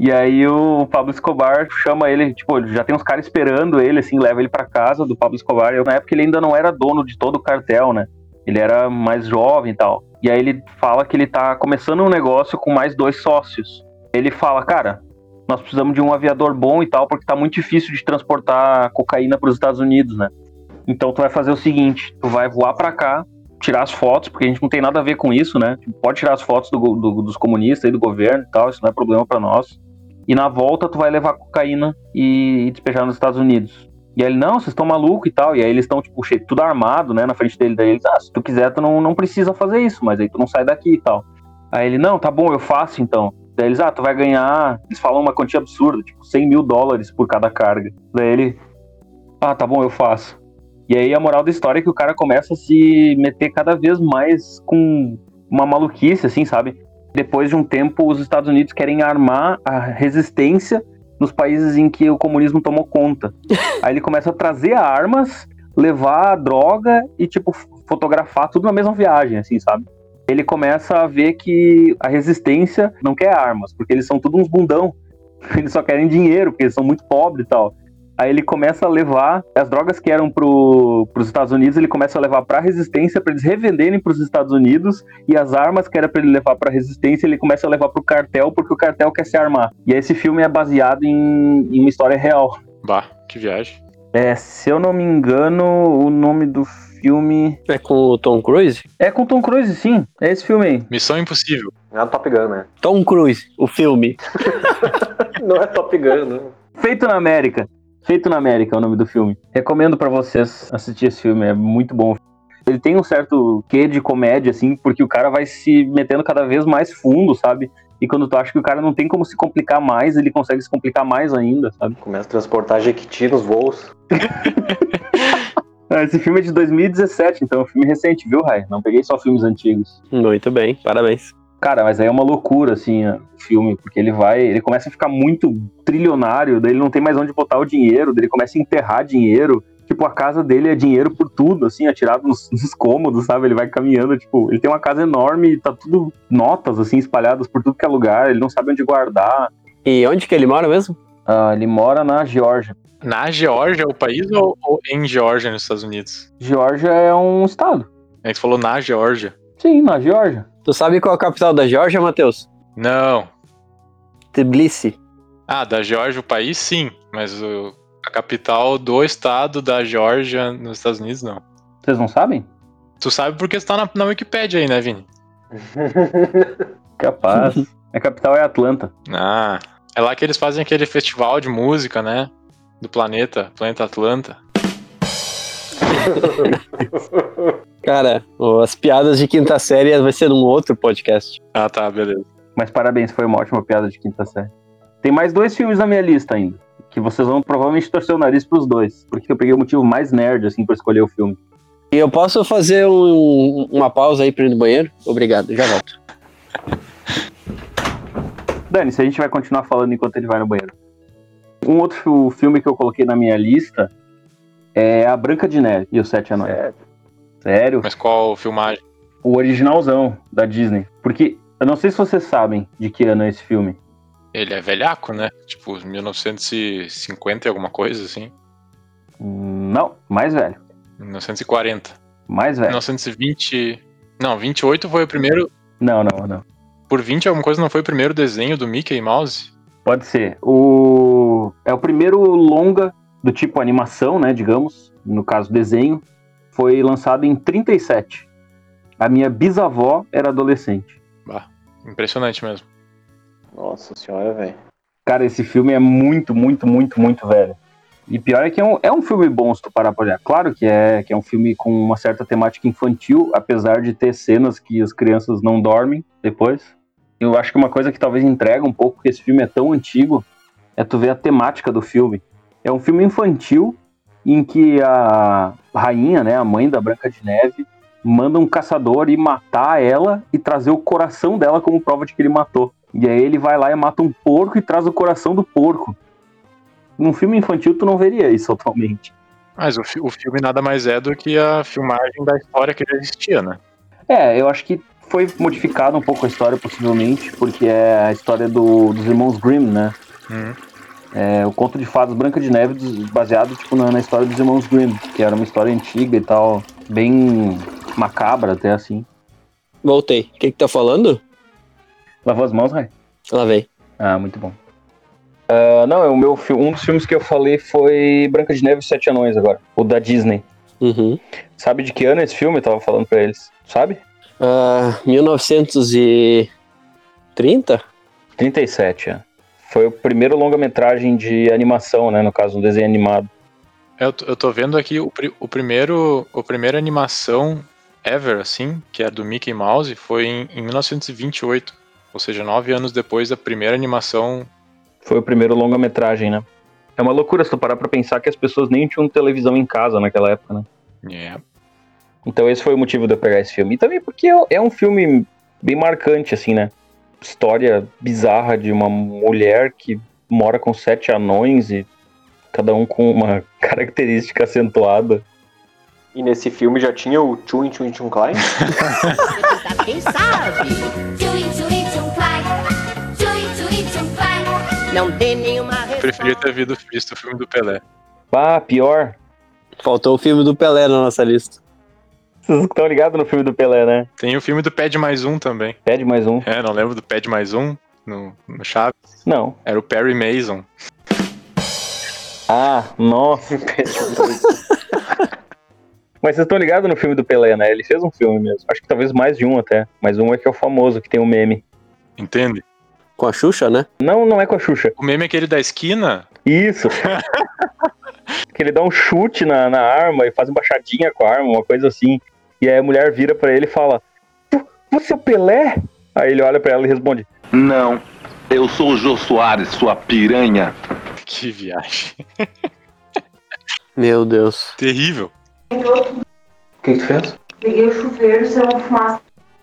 E aí o Pablo Escobar chama ele, tipo, já tem uns caras esperando ele, assim, leva ele pra casa do Pablo Escobar. E na época ele ainda não era dono de todo o cartel, né? Ele era mais jovem e tal. E aí ele fala que ele tá começando um negócio com mais dois sócios. Ele fala, cara, nós precisamos de um aviador bom e tal, porque tá muito difícil de transportar cocaína pros Estados Unidos, né? Então tu vai fazer o seguinte, tu vai voar pra cá, tirar as fotos, porque a gente não tem nada a ver com isso, né? Tipo, Pode tirar as fotos do do- dos comunistas e do governo e tal, isso não é problema pra nós. E na volta tu vai levar cocaína e, e despejar nos Estados Unidos. E ele, não, vocês estão malucos e tal. E aí eles estão, tipo, tudo armado, né, na frente dele. Daí eles, ah, se tu quiser, tu não, não precisa fazer isso, mas aí tu não sai daqui e tal. Aí ele, não, tá bom, eu faço então. Daí eles, ah, tu vai ganhar. Eles falam uma quantia absurda, tipo, 100 mil dólares por cada carga. Daí ele, ah, tá bom, eu faço. E aí a moral da história é que o cara começa a se meter cada vez mais com uma maluquice, assim, sabe? Depois de um tempo, os Estados Unidos querem armar a resistência nos países em que o comunismo tomou conta. Aí ele começa a trazer armas, levar droga e, tipo, fotografar tudo na mesma viagem, assim, sabe? Ele começa a ver que a resistência não quer armas, porque eles são tudo uns bundão. Eles só querem dinheiro, porque eles são muito pobres e tal. Aí ele começa a levar as drogas que eram pro, pros Estados Unidos, ele começa a levar pra resistência para eles revenderem pros Estados Unidos e as armas que era para ele levar pra resistência, ele começa a levar pro cartel porque o cartel quer se armar. E aí esse filme é baseado em, em uma história real. Bah, que viagem. É, se eu não me engano, o nome do filme É com o Tom Cruise? é com Tom Cruise, sim. É esse filme aí. Missão Impossível. Não é Top Gun, né? Tom Cruise, o filme. Não é Top Gun, né? Feito na América. Feito na América é o nome do filme. Recomendo pra vocês assistir esse filme, é muito bom. Ele tem um certo quê de comédia, assim, porque o cara vai se metendo cada vez mais fundo, sabe? E quando tu acha que o cara não tem como se complicar mais, ele consegue se complicar mais ainda, sabe? Começa a transportar Jequiti nos voos. Esse filme é de 2017, então é um filme recente, viu, Rai? Não peguei só filmes antigos. Muito bem, parabéns. Cara, mas aí é uma loucura, assim, o filme, porque ele vai, ele começa a ficar muito trilionário, daí ele não tem mais onde botar o dinheiro, daí ele começa a enterrar dinheiro. Tipo, a casa dele é dinheiro por tudo, assim, atirado nos, nos cômodos, sabe? Ele vai caminhando, tipo, ele tem uma casa enorme e tá tudo notas, assim, espalhadas por tudo que é lugar, ele não sabe onde guardar. E onde que ele mora mesmo? Ah, ele mora na Geórgia. Na Geórgia, o país, ou, ou em Geórgia, nos Estados Unidos? Geórgia é um estado. É que tu falou na Geórgia. Sim, na Geórgia. Tu sabe qual é a capital da Geórgia, Matheus? Não. Tbilisi. Ah, da Geórgia, o país, sim. Mas o- a capital do estado da Geórgia, nos Estados Unidos, não. Vocês não sabem? Tu sabe porque tu tá na, na Wikipédia aí, né, Vini? Capaz. a capital é Atlanta. Ah, é lá que eles fazem aquele festival de música, né? Do planeta, Planeta Atlanta. Cara, as piadas de quinta série vai ser num outro podcast. Ah, tá, beleza. Mas parabéns, foi uma ótima piada de quinta série. Tem mais dois filmes na minha lista ainda. que vocês vão provavelmente torcer o nariz pros dois, porque eu peguei o motivo mais nerd, assim, pra escolher o filme. E eu posso fazer um- uma pausa aí pra ir no banheiro? Obrigado, já volto. Dani, se a gente vai continuar falando enquanto ele vai no banheiro. Um outro fi- filme que eu coloquei na minha lista é A Branca de Neve e os Sete Anões. Sério? Sério? Mas qual filmagem? O originalzão da Disney. Porque eu não sei se vocês sabem de que ano é esse filme. Ele é velhaco, né? Tipo, 1950 e alguma coisa, assim. Não, mais velho. 1940. Mais velho. 1920. Não, 28 foi o primeiro. Não, não, não. Por 20 alguma coisa não foi o primeiro desenho do Mickey Mouse? Pode ser. O... É o primeiro longa do tipo animação, né, digamos, no caso desenho, foi lançado em 37. A minha bisavó era adolescente. Bah, impressionante mesmo. Nossa senhora, velho. Cara, esse filme é muito, muito, muito, muito velho. E pior é que é um, é um filme bom se tu parar pra olhar. Claro que é, que é um filme com uma certa temática infantil, apesar de ter cenas que as crianças não dormem depois. Eu acho que uma coisa que talvez entrega um pouco que esse filme é tão antigo é tu ver a temática do filme. É um filme infantil em que a rainha, né, a mãe da Branca de Neve, manda um caçador ir matar ela e trazer o coração dela como prova de que ele matou. E aí ele vai lá e mata um porco e traz o coração do porco. Num filme infantil tu não veria isso atualmente. Mas o, fi- o filme nada mais é do que a filmagem da história que já existia, né? É, eu acho que foi modificada um pouco a história, possivelmente, porque é a história do- dos irmãos Grimm, né? Uhum. É o conto de fadas Branca de Neve, baseado tipo, na, na história dos irmãos Grimm, que era uma história antiga e tal, bem macabra até assim. Voltei. O que que tá falando? Lavou as mãos, Rai? Lá vem. Ah, muito bom. Ah, não, é o meu, um dos filmes que eu falei foi Branca de Neve e Sete Anões agora, o da Disney. Uhum. Sabe de que ano é esse filme? Eu tava falando pra eles. Sabe? Ah, 1930? 37, é. Foi o primeiro longa-metragem de animação, né? No caso, um desenho animado. Eu, tô- eu tô vendo aqui o, o primeiro. O primeira animação ever, assim, que é do Mickey Mouse, foi em, em 1928. Ou seja, nove anos depois da primeira animação. Foi o primeiro longa-metragem, né? É uma loucura se tu parar pra pensar que as pessoas nem tinham televisão em casa naquela época, né? Yeah. Então esse foi o motivo de eu pegar esse filme. E também porque é- é um filme bem marcante, assim, né? História bizarra de uma mulher que mora com sete anões e cada um com uma característica acentuada. E nesse filme já tinha o Chun Chun Chun Klein? Quem sabe? Tchum, clai. Não dê nenhuma Preferia ter visto, visto o filme do Pelé. Ah, pior. Faltou o filme do Pelé na nossa lista. Vocês estão ligados no filme do Pelé, né? Tem o filme do Pé de Mais Um também. Pede mais um. É, não lembro do Pé de Mais Um no, no Chaves. Não. Era o Perry Mason. Ah, nossa. Mas vocês estão ligados no filme do Pelé, né? Ele fez um filme mesmo. Acho que talvez mais de um até. Mas um é que é o famoso, que tem o meme. Entende? Com a Xuxa, né? Não, não é com a Xuxa. O meme é aquele da esquina. Isso. que ele dá um chute na, na arma e faz embaixadinha com a arma, uma coisa assim. E aí a mulher vira pra ele e fala: "Vo- Você é o Pelé? Aí ele olha pra ela e responde: Não, eu sou o Jô Soares, sua piranha. Que viagem. Meu Deus. Terrível. O que, que tu fez? Liguei o chuveiro, saiu uma fumaça.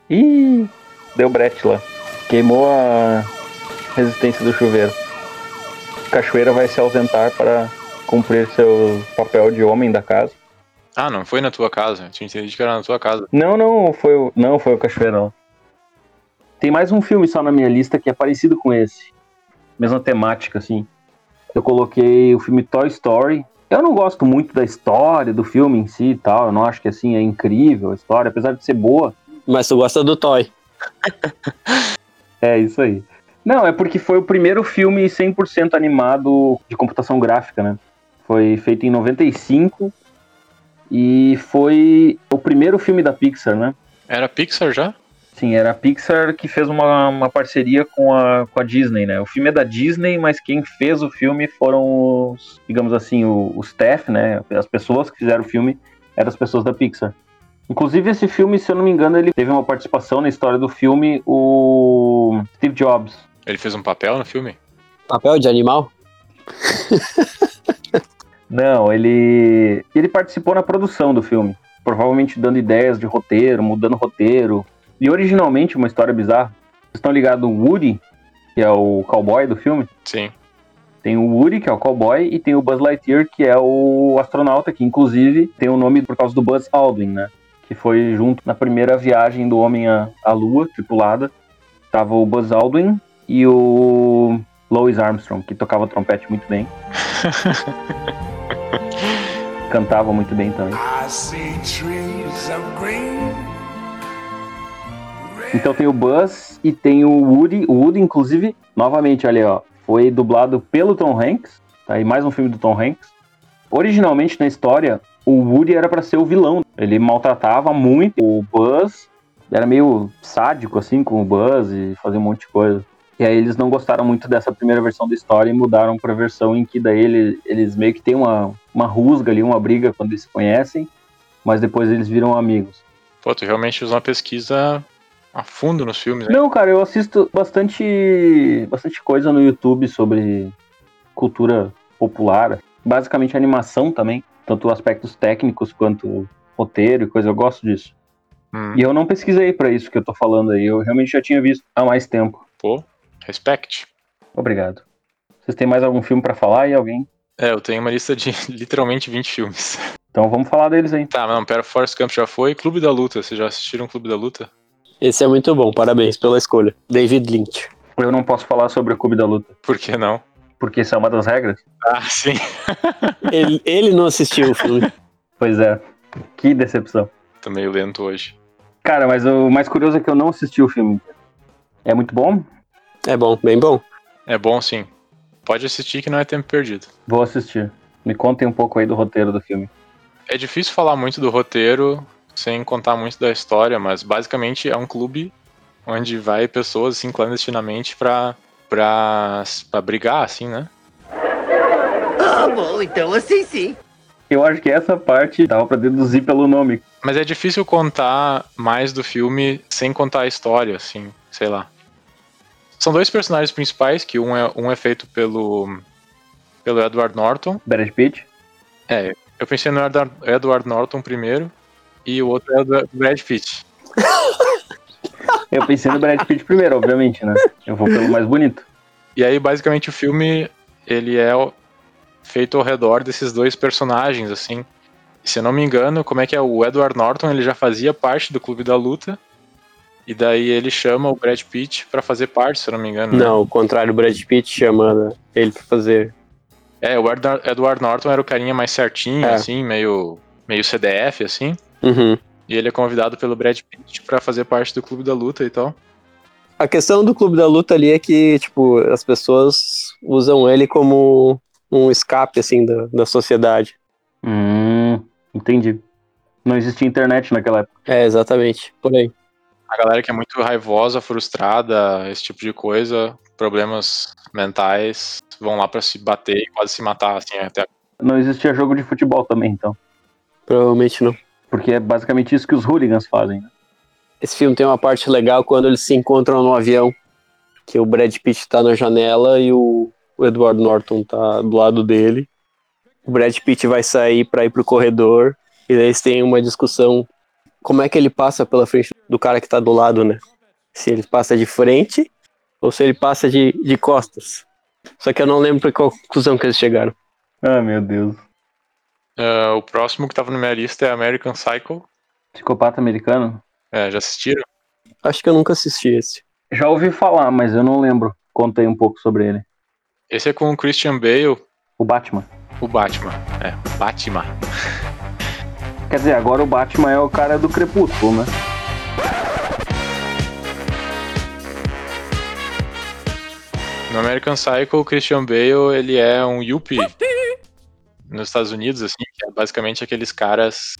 Ih, deu brete lá. Queimou a resistência do chuveiro. Cachoeira vai se ausentar para cumprir seu papel de homem da casa. Ah, não foi na tua casa. Eu tinha entendido que era na tua casa. Não, não foi o, não foi o Cachoeirão. Tem mais um filme só na minha lista que é parecido com esse. Mesma temática, assim. Eu coloquei o filme Toy Story. Eu não gosto muito da história do filme em si e tal. Eu não acho que assim é incrível a história, apesar de ser boa. Mas tu gosta do Toy. É isso aí. Não, é porque foi o primeiro filme 100% animado de computação gráfica, né? Foi feito em 95 e foi o primeiro filme da Pixar, né? Era Pixar já? Sim, era a Pixar que fez uma, uma parceria com a, com a Disney, né? O filme é da Disney, mas quem fez o filme foram os, digamos assim, o, o staff, né? As pessoas que fizeram o filme eram as pessoas da Pixar. Inclusive, esse filme, se eu não me engano, ele teve uma participação na história do filme, o Steve Jobs. Ele fez um papel no filme? Papel de animal? Não, ele ele participou na produção do filme, provavelmente dando ideias de roteiro, mudando roteiro. E originalmente uma história bizarra. Vocês estão ligados o Woody, que é o cowboy do filme? Sim. Tem o Woody, que é o cowboy, e tem o Buzz Lightyear, que é o astronauta, que inclusive tem o nome por causa do Buzz Aldrin, né? Que foi junto na primeira viagem do homem à, à Lua, tripulada. Tava o Buzz Aldrin e o Louis Armstrong, que tocava trompete muito bem. Cantava muito bem também. Então tem o Buzz e tem o Woody. O Woody, inclusive, novamente, olha aí, ó, foi dublado pelo Tom Hanks. Tá aí mais um filme do Tom Hanks. Originalmente na história, o Woody era pra ser o vilão. Ele maltratava muito o Buzz. Era meio sádico assim com o Buzz e fazia um monte de coisa. E aí eles não gostaram muito dessa primeira versão da história e mudaram pra versão em que daí ele- eles meio que tem uma, uma rusga ali, uma briga quando eles se conhecem, mas depois eles viram amigos. Pô, tu realmente fez uma pesquisa a fundo nos filmes, né? Não, cara, eu assisto bastante, bastante coisa no YouTube sobre cultura popular, basicamente animação também, tanto aspectos técnicos quanto roteiro e coisa, eu gosto disso. Hum, E eu não pesquisei pra isso que eu tô falando aí, eu realmente já tinha visto há mais tempo. Pô, respect. Obrigado. Vocês têm mais algum filme pra falar e alguém? É, eu tenho uma lista de literalmente 20 filmes. Então vamos falar deles aí. Tá, mas não, pera, Forrest Gump já foi. Clube da Luta, vocês já assistiram Clube da Luta? Esse é muito bom, parabéns pela escolha. David Lynch. Eu não posso falar sobre o Clube da Luta, Por que não? porque isso é uma das regras. Ah, sim. Ele, ele não assistiu o filme. Pois é, que decepção. Tô meio lento hoje. Cara, mas o mais curioso é que eu não assisti o filme. É muito bom? É bom, bem bom. É bom, sim. Pode assistir que não é tempo perdido. Vou assistir. Me contem um pouco aí do roteiro do filme. É difícil falar muito do roteiro sem contar muito da história, mas basicamente é um clube onde vai pessoas assim clandestinamente pra, pra, pra brigar, assim, né? Ah, bom, então assim sim. Eu acho que essa parte dava pra deduzir pelo nome. Mas é difícil contar mais do filme sem contar a história, assim, sei lá. São dois personagens principais, que um é, um é feito pelo, pelo Edward Norton. Brad Pitt. É, eu pensei no Edward, Edward Norton primeiro, e o outro é o Brad Pitt. Eu pensei no Brad Pitt primeiro, obviamente, né? Eu vou pelo mais bonito. E aí, basicamente, o filme, ele é feito ao redor desses dois personagens, assim. Se eu não me engano, como é que é? O Edward Norton, ele já fazia parte do Clube da Luta, e daí ele chama o Brad Pitt pra fazer parte, se eu não me engano. né? Não, o contrário, o Brad Pitt chama ele pra fazer. É, o Edward Norton era o carinha mais certinho, É. assim, meio, meio CDF, assim. Uhum. E ele é convidado pelo Brad Pitt pra fazer parte do Clube da Luta e tal. A questão do Clube da Luta ali é que, tipo, as pessoas usam ele como um escape, assim, da, da sociedade. Hum, entendi. Não existia internet naquela época. É, exatamente, por aí. A galera que é muito raivosa, frustrada, esse tipo de coisa, problemas mentais, vão lá pra se bater e quase se matar, assim, até Não existia jogo de futebol também, então. Provavelmente não. Porque é basicamente isso que os hooligans fazem. né? Esse filme tem uma parte legal quando eles se encontram no avião, que o Brad Pitt tá na janela e o, o Edward Norton tá do lado dele. O Brad Pitt vai sair pra ir pro corredor e daí eles têm uma discussão como é que ele passa pela frente do cara que tá do lado, né? Se ele passa de frente ou se ele passa de, de costas. Só que eu não lembro pra qual conclusão que eles chegaram. Ah, meu Deus. Ah, o próximo que tava na minha lista é American Psycho. Psicopata americano? É, já assistiram? Acho que eu nunca assisti esse. Já ouvi falar, mas eu não lembro. Contei um pouco sobre ele. Esse é com o Christian Bale, O Batman. o Batman. É, Batman. Quer dizer, agora o Batman é o cara do Crepúsculo, né? No American Psycho, o Christian Bale, ele é um yuppie nos Estados Unidos, assim, que é basicamente aqueles caras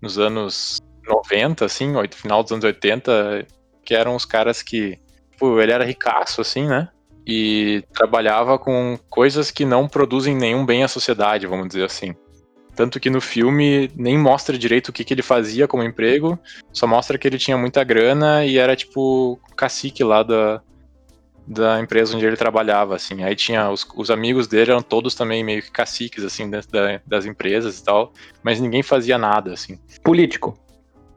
nos anos 90, assim, final dos anos 80, que eram os caras que, tipo, ele era ricaço, assim, né? E trabalhava com coisas que não produzem nenhum bem à sociedade, vamos dizer assim. Tanto que no filme nem mostra direito o que, que ele fazia como emprego, só mostra que ele tinha muita grana e era tipo cacique lá da, da empresa onde ele trabalhava, assim. Aí tinha os, os amigos dele eram todos também meio que caciques, assim, dentro da- das empresas e tal, mas ninguém fazia nada, assim. Político.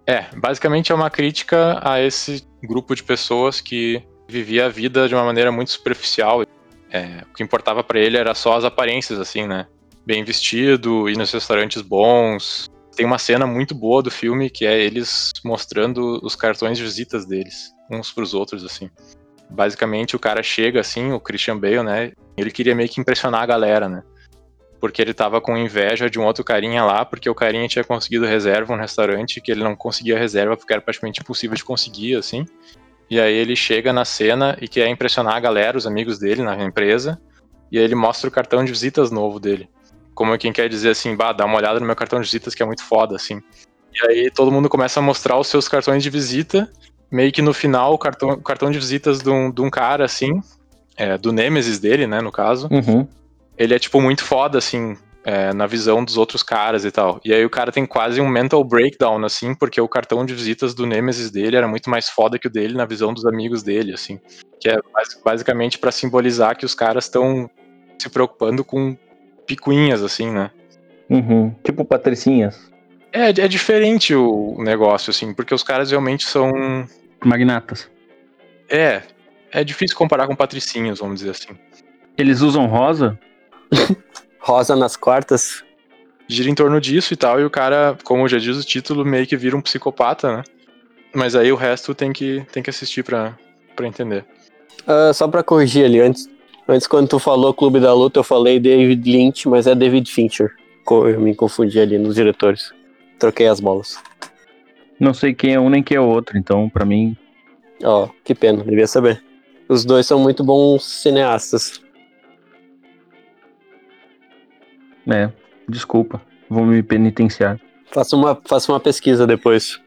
É, basicamente é uma crítica a esse grupo de pessoas que vivia a vida de uma maneira muito superficial. É, o que importava pra ele era só as aparências, assim, né? Bem vestido, ir nos restaurantes bons. Tem uma cena muito boa do filme que é eles mostrando os cartões de visitas deles, uns pros outros, assim. Basicamente o cara chega, assim, o Christian Bale, né? Ele queria meio que impressionar a galera, né? porque ele tava com inveja de um outro carinha lá, porque o carinha tinha conseguido reserva no restaurante, que ele não conseguia reserva porque era praticamente impossível de conseguir, assim. E aí ele chega na cena e quer impressionar a galera, os amigos dele na empresa, e aí ele mostra o cartão de visitas novo dele. Como quem quer dizer assim, bah, dá uma olhada no meu cartão de visitas que é muito foda, assim. E aí todo mundo começa a mostrar os seus cartões de visita, meio que no final o cartão, o cartão de visitas de um, de um cara, assim, é, do Nemesis dele, né, no caso, Uhum. ele é, tipo, muito foda, assim, é, na visão dos outros caras e tal. E aí o cara tem quase um mental breakdown, assim, porque o cartão de visitas do Nemesis dele era muito mais foda que o dele na visão dos amigos dele, assim. Que é bas- basicamente pra simbolizar que os caras estão se preocupando com picuinhas, assim, né? Uhum. Tipo patricinhas. É, é diferente o negócio, assim, porque os caras realmente são. Magnatas. É. É difícil comparar com patricinhos, vamos dizer assim. Eles usam rosa? Rosa nas quartas. gira em torno disso e tal, e o cara, como já diz o título, meio que vira um psicopata, né? Mas aí o resto tem que, tem que assistir pra, pra entender. Ah, só pra corrigir ali, antes, antes quando tu falou Clube da Luta, eu falei David Lynch, mas é David Fincher. Eu me confundi ali nos diretores. Troquei as bolas. Não sei quem é um nem quem é o outro, então pra mim. Ó, que pena, devia saber. Os dois são muito bons cineastas. É, desculpa. Vou me penitenciar. Faça uma, faça uma pesquisa depois.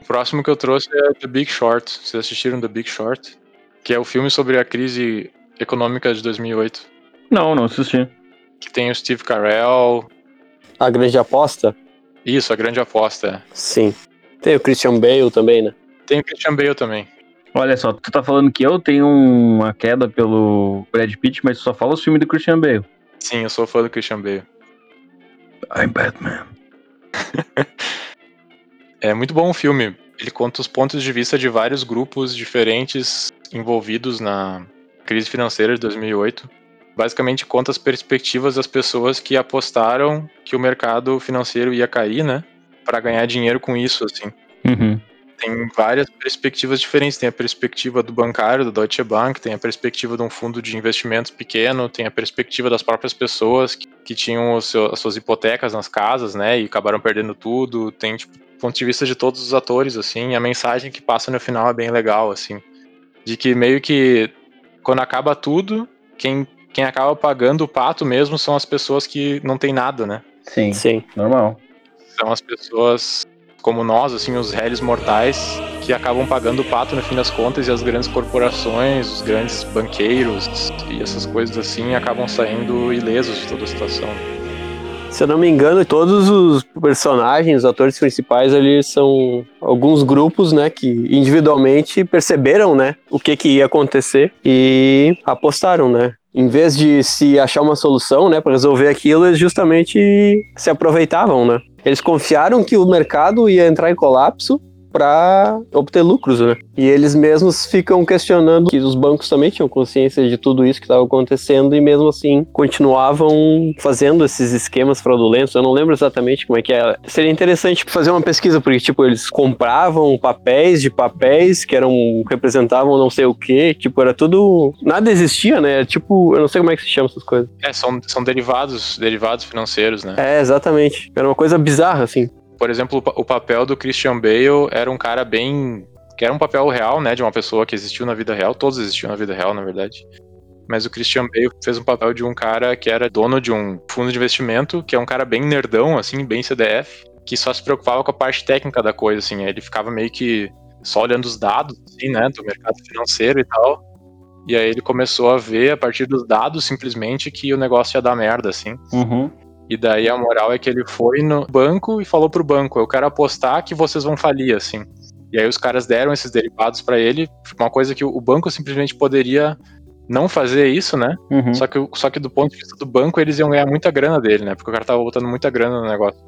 O próximo que eu trouxe é The Big Short. Vocês assistiram The Big Short? Que é o filme sobre a crise econômica de 2008. Não, não assisti. Que tem o Steve Carell. A Grande Aposta? Isso, a grande aposta. Sim. Tem o Christian Bale também, né? Tem o Christian Bale também. Olha só, tu tá falando que eu tenho uma queda pelo Brad Pitt, mas tu só fala os filmes do Christian Bale. Sim, eu sou fã do Christian Bale. I'm Batman. É muito bom o filme. Ele conta os pontos de vista de vários grupos diferentes envolvidos na crise financeira de 2008. Basicamente conta as perspectivas das pessoas que apostaram que o mercado financeiro ia cair, né? Para ganhar dinheiro com isso, assim. Uhum. Tem várias perspectivas diferentes. Tem a perspectiva do bancário, do Deutsche Bank, tem a perspectiva de um fundo de investimentos pequeno, tem a perspectiva das próprias pessoas que, que tinham seu- as suas hipotecas nas casas, né, e acabaram perdendo tudo. Tem, tipo, ponto de vista de todos os atores, assim, e a mensagem que passa no final é bem legal, assim. De que meio que quando acaba tudo, quem, quem acaba pagando o pato mesmo são as pessoas que não tem nada, né? Sim, Sim. normal. são as pessoas como nós, assim, os réis mortais, que acabam pagando o pato no fim das contas e as grandes corporações, os grandes banqueiros e essas coisas assim acabam saindo ilesos de toda a situação. Se eu não me engano, todos os personagens, os atores principais ali são alguns grupos, né, que individualmente perceberam, né, o que que ia acontecer e apostaram, né. Em vez de se achar uma solução, né, para resolver aquilo, eles justamente se aproveitavam, né. Eles confiaram que o mercado ia entrar em colapso para obter lucros, né? E eles mesmos ficam questionando que os bancos também tinham consciência de tudo isso que estava acontecendo e mesmo assim continuavam fazendo esses esquemas fraudulentos. Eu não lembro exatamente como é que era. Seria interessante fazer uma pesquisa porque tipo eles compravam papéis de papéis que eram representavam não sei o que, tipo era tudo nada existia, né? Tipo eu não sei como é que se chama essas coisas. É, são, são derivados, derivados financeiros, né? É exatamente. Era uma coisa bizarra assim. Por exemplo, o pa- o papel do Christian Bale era um cara bem. que era um papel real, né? De uma pessoa que existiu na vida real. Todos existiam na vida real, na verdade. Mas o Christian Bale fez um papel de um cara que era dono de um fundo de investimento, que é um cara bem nerdão, assim, bem CDF, que só se preocupava com a parte técnica da coisa, assim. Ele ficava meio que só olhando os dados, assim, né? Do mercado financeiro e tal. E aí ele começou a ver, a partir dos dados, simplesmente, que o negócio ia dar merda, assim. Uhum. E daí a moral é que ele foi no banco e falou pro banco: Eu quero apostar que vocês vão falir, assim. E aí os caras deram esses derivados pra ele, uma coisa que o banco simplesmente poderia não fazer isso, né? Uhum. Só, que, só que do ponto de vista do banco, eles iam ganhar muita grana dele, né? Porque o cara tava botando muita grana no negócio.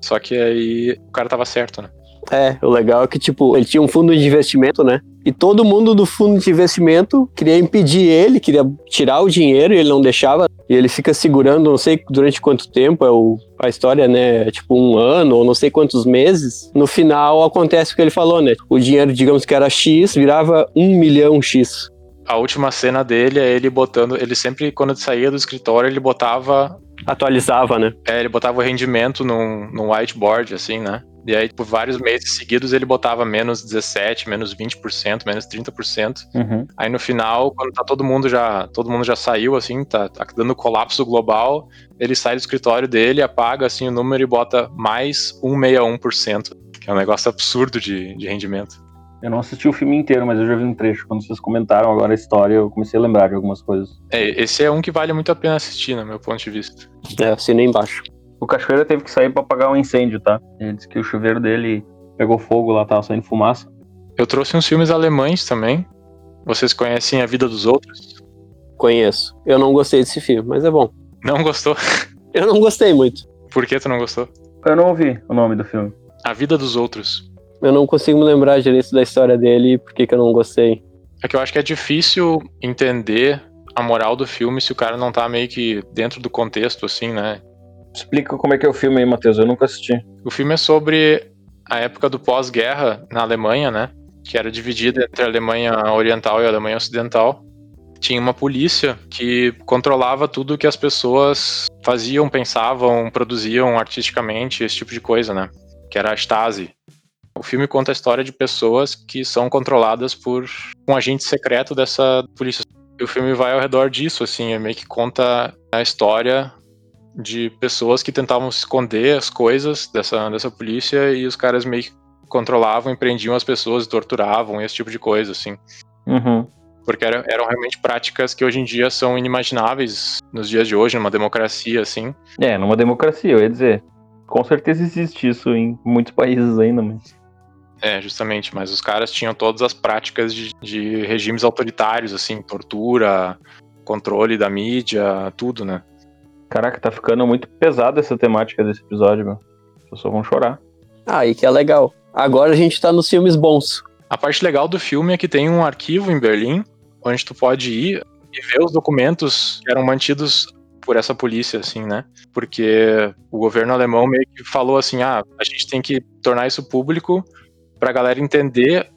Só que aí o cara tava certo, né? É, o legal é que, tipo, ele tinha um fundo de investimento, né? E todo mundo do fundo de investimento queria impedir ele, queria tirar o dinheiro e ele não deixava. E ele fica segurando, não sei durante quanto tempo, é o, a história, né? É tipo um ano ou não sei quantos meses. No final acontece o que ele falou, né? O dinheiro, digamos que era X, virava um milhão X. A última cena dele é ele botando. Ele sempre, quando ele saía do escritório, ele botava. Atualizava, né? É, ele botava o rendimento num, num whiteboard, assim, né? E aí, por vários meses seguidos, ele botava menos 17, menos 20%, menos 30%. Uhum. Aí no final, quando tá todo mundo já. Todo mundo já saiu, assim, tá, tá dando colapso global, ele sai do escritório dele, apaga assim o número e bota mais 161%. Que é um negócio absurdo de, de rendimento. Eu não assisti o filme inteiro, mas eu já vi um trecho. Quando vocês comentaram agora a história, eu comecei a lembrar de algumas coisas. É, esse é um que vale muito a pena assistir, no meu ponto de vista. É, assinei embaixo. O Cachoeira teve que sair pra apagar um incêndio, tá? Ele disse que o chuveiro dele pegou fogo lá, tava saindo fumaça. Eu trouxe uns filmes alemães também. Vocês conhecem A Vida dos Outros? Conheço. Eu não gostei desse filme, mas é bom. Não gostou? Eu não gostei muito. Por que tu não gostou? Eu não ouvi o nome do filme. A Vida dos Outros. Eu não consigo me lembrar direito da história dele e por que que eu não gostei. É que eu acho que é difícil entender a moral do filme se o cara não tá meio que dentro do contexto, assim, né? Explica como é que é o filme aí, Matheus. Eu nunca assisti. O filme é sobre a época do pós-guerra na Alemanha, né? Que era dividida entre a Alemanha Oriental e a Alemanha Ocidental. Tinha uma polícia que controlava tudo que as pessoas faziam, pensavam, produziam artisticamente, esse tipo de coisa, né? Que era a Stasi. O filme conta a história de pessoas que são controladas por um agente secreto dessa polícia. E o filme vai ao redor disso, assim, é meio que conta a história de pessoas que tentavam esconder as coisas dessa, dessa polícia e os caras meio que controlavam e prendiam as pessoas e torturavam, esse tipo de coisa, assim. Uhum. Porque era- eram realmente práticas que hoje em dia são inimagináveis nos dias de hoje, numa democracia, assim. É, numa democracia, eu ia dizer. Com certeza existe isso em muitos países ainda, mas. É, justamente, mas os caras tinham todas as práticas de, de regimes autoritários, assim, tortura, controle da mídia, tudo, né? Caraca, tá ficando muito pesada essa temática desse episódio, meu. As pessoas vão chorar. Ah, e que é legal. Agora a gente tá nos filmes bons. A parte legal do filme é que tem um arquivo em Berlim, onde tu pode ir e ver os documentos que eram mantidos por essa polícia, assim, né? Porque o governo alemão meio que falou assim, ah, a gente tem que tornar isso público pra galera entender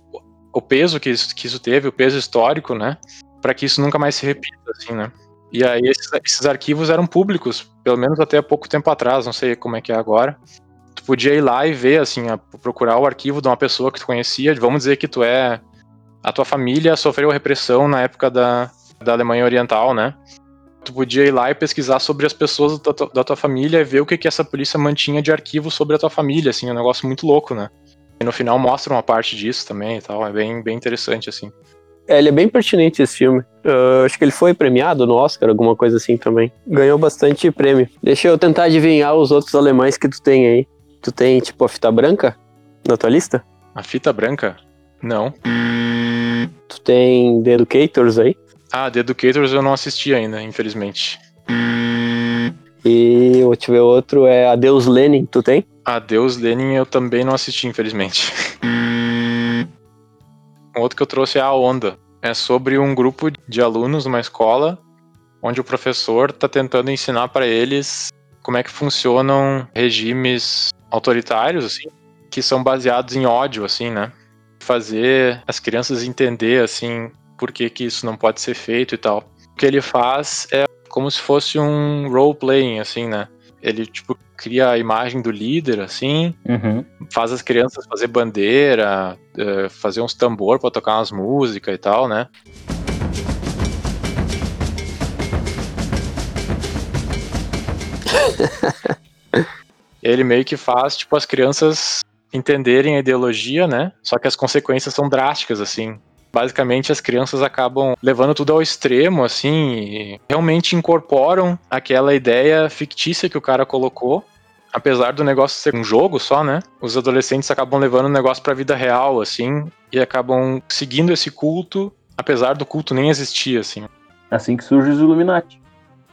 o peso que isso, que isso teve, o peso histórico, né? Pra que isso nunca mais se repita, assim, né? E aí esses, esses arquivos eram públicos, pelo menos até pouco tempo atrás, não sei como é que é agora. Tu podia ir lá e ver, assim, a- procurar o arquivo de uma pessoa que tu conhecia, vamos dizer que tu é. A tua família sofreu repressão na época da, da Alemanha Oriental, né? Tu podia ir lá e pesquisar sobre as pessoas da tua, da tua família e ver o que, que essa polícia mantinha de arquivo sobre a tua família, assim, é um negócio muito louco, né? E no final mostra uma parte disso também e tal, é bem, bem interessante, assim. É, ele é bem pertinente esse filme. Eu acho que ele foi premiado no Oscar, alguma coisa assim também. Ganhou bastante prêmio. Deixa eu tentar adivinhar os outros alemães que tu tem aí. Tu tem, tipo, a fita branca na tua lista? A fita branca? Não. Tu tem The Educators aí? Ah, The Educators eu não assisti ainda, infelizmente. E te ver outro é Adeus Lenin, tu tem? Adeus Lenin eu também não assisti, infelizmente. Um outro que eu trouxe é A Onda. É sobre um grupo de alunos numa escola onde o professor está tentando ensinar para eles como é que funcionam regimes autoritários, assim, que são baseados em ódio, assim, né? Fazer as crianças entender, assim, por que, que isso não pode ser feito e tal. O que ele faz é como se fosse um role-playing, assim, né? Ele, tipo, cria a imagem do líder, assim, Uhum. faz as crianças fazer bandeira, eh, fazer uns tambor pra tocar umas músicas e tal, né? Ele meio que faz, tipo, as crianças entenderem a ideologia, né? Só que as consequências são drásticas, assim. Basicamente, as crianças acabam levando tudo ao extremo, assim, e realmente incorporam aquela ideia fictícia que o cara colocou. apesar do negócio ser um jogo só, né? Os adolescentes acabam levando o negócio pra vida real, assim, e acabam seguindo esse culto, apesar do culto nem existir, assim. Assim que surge os Illuminati.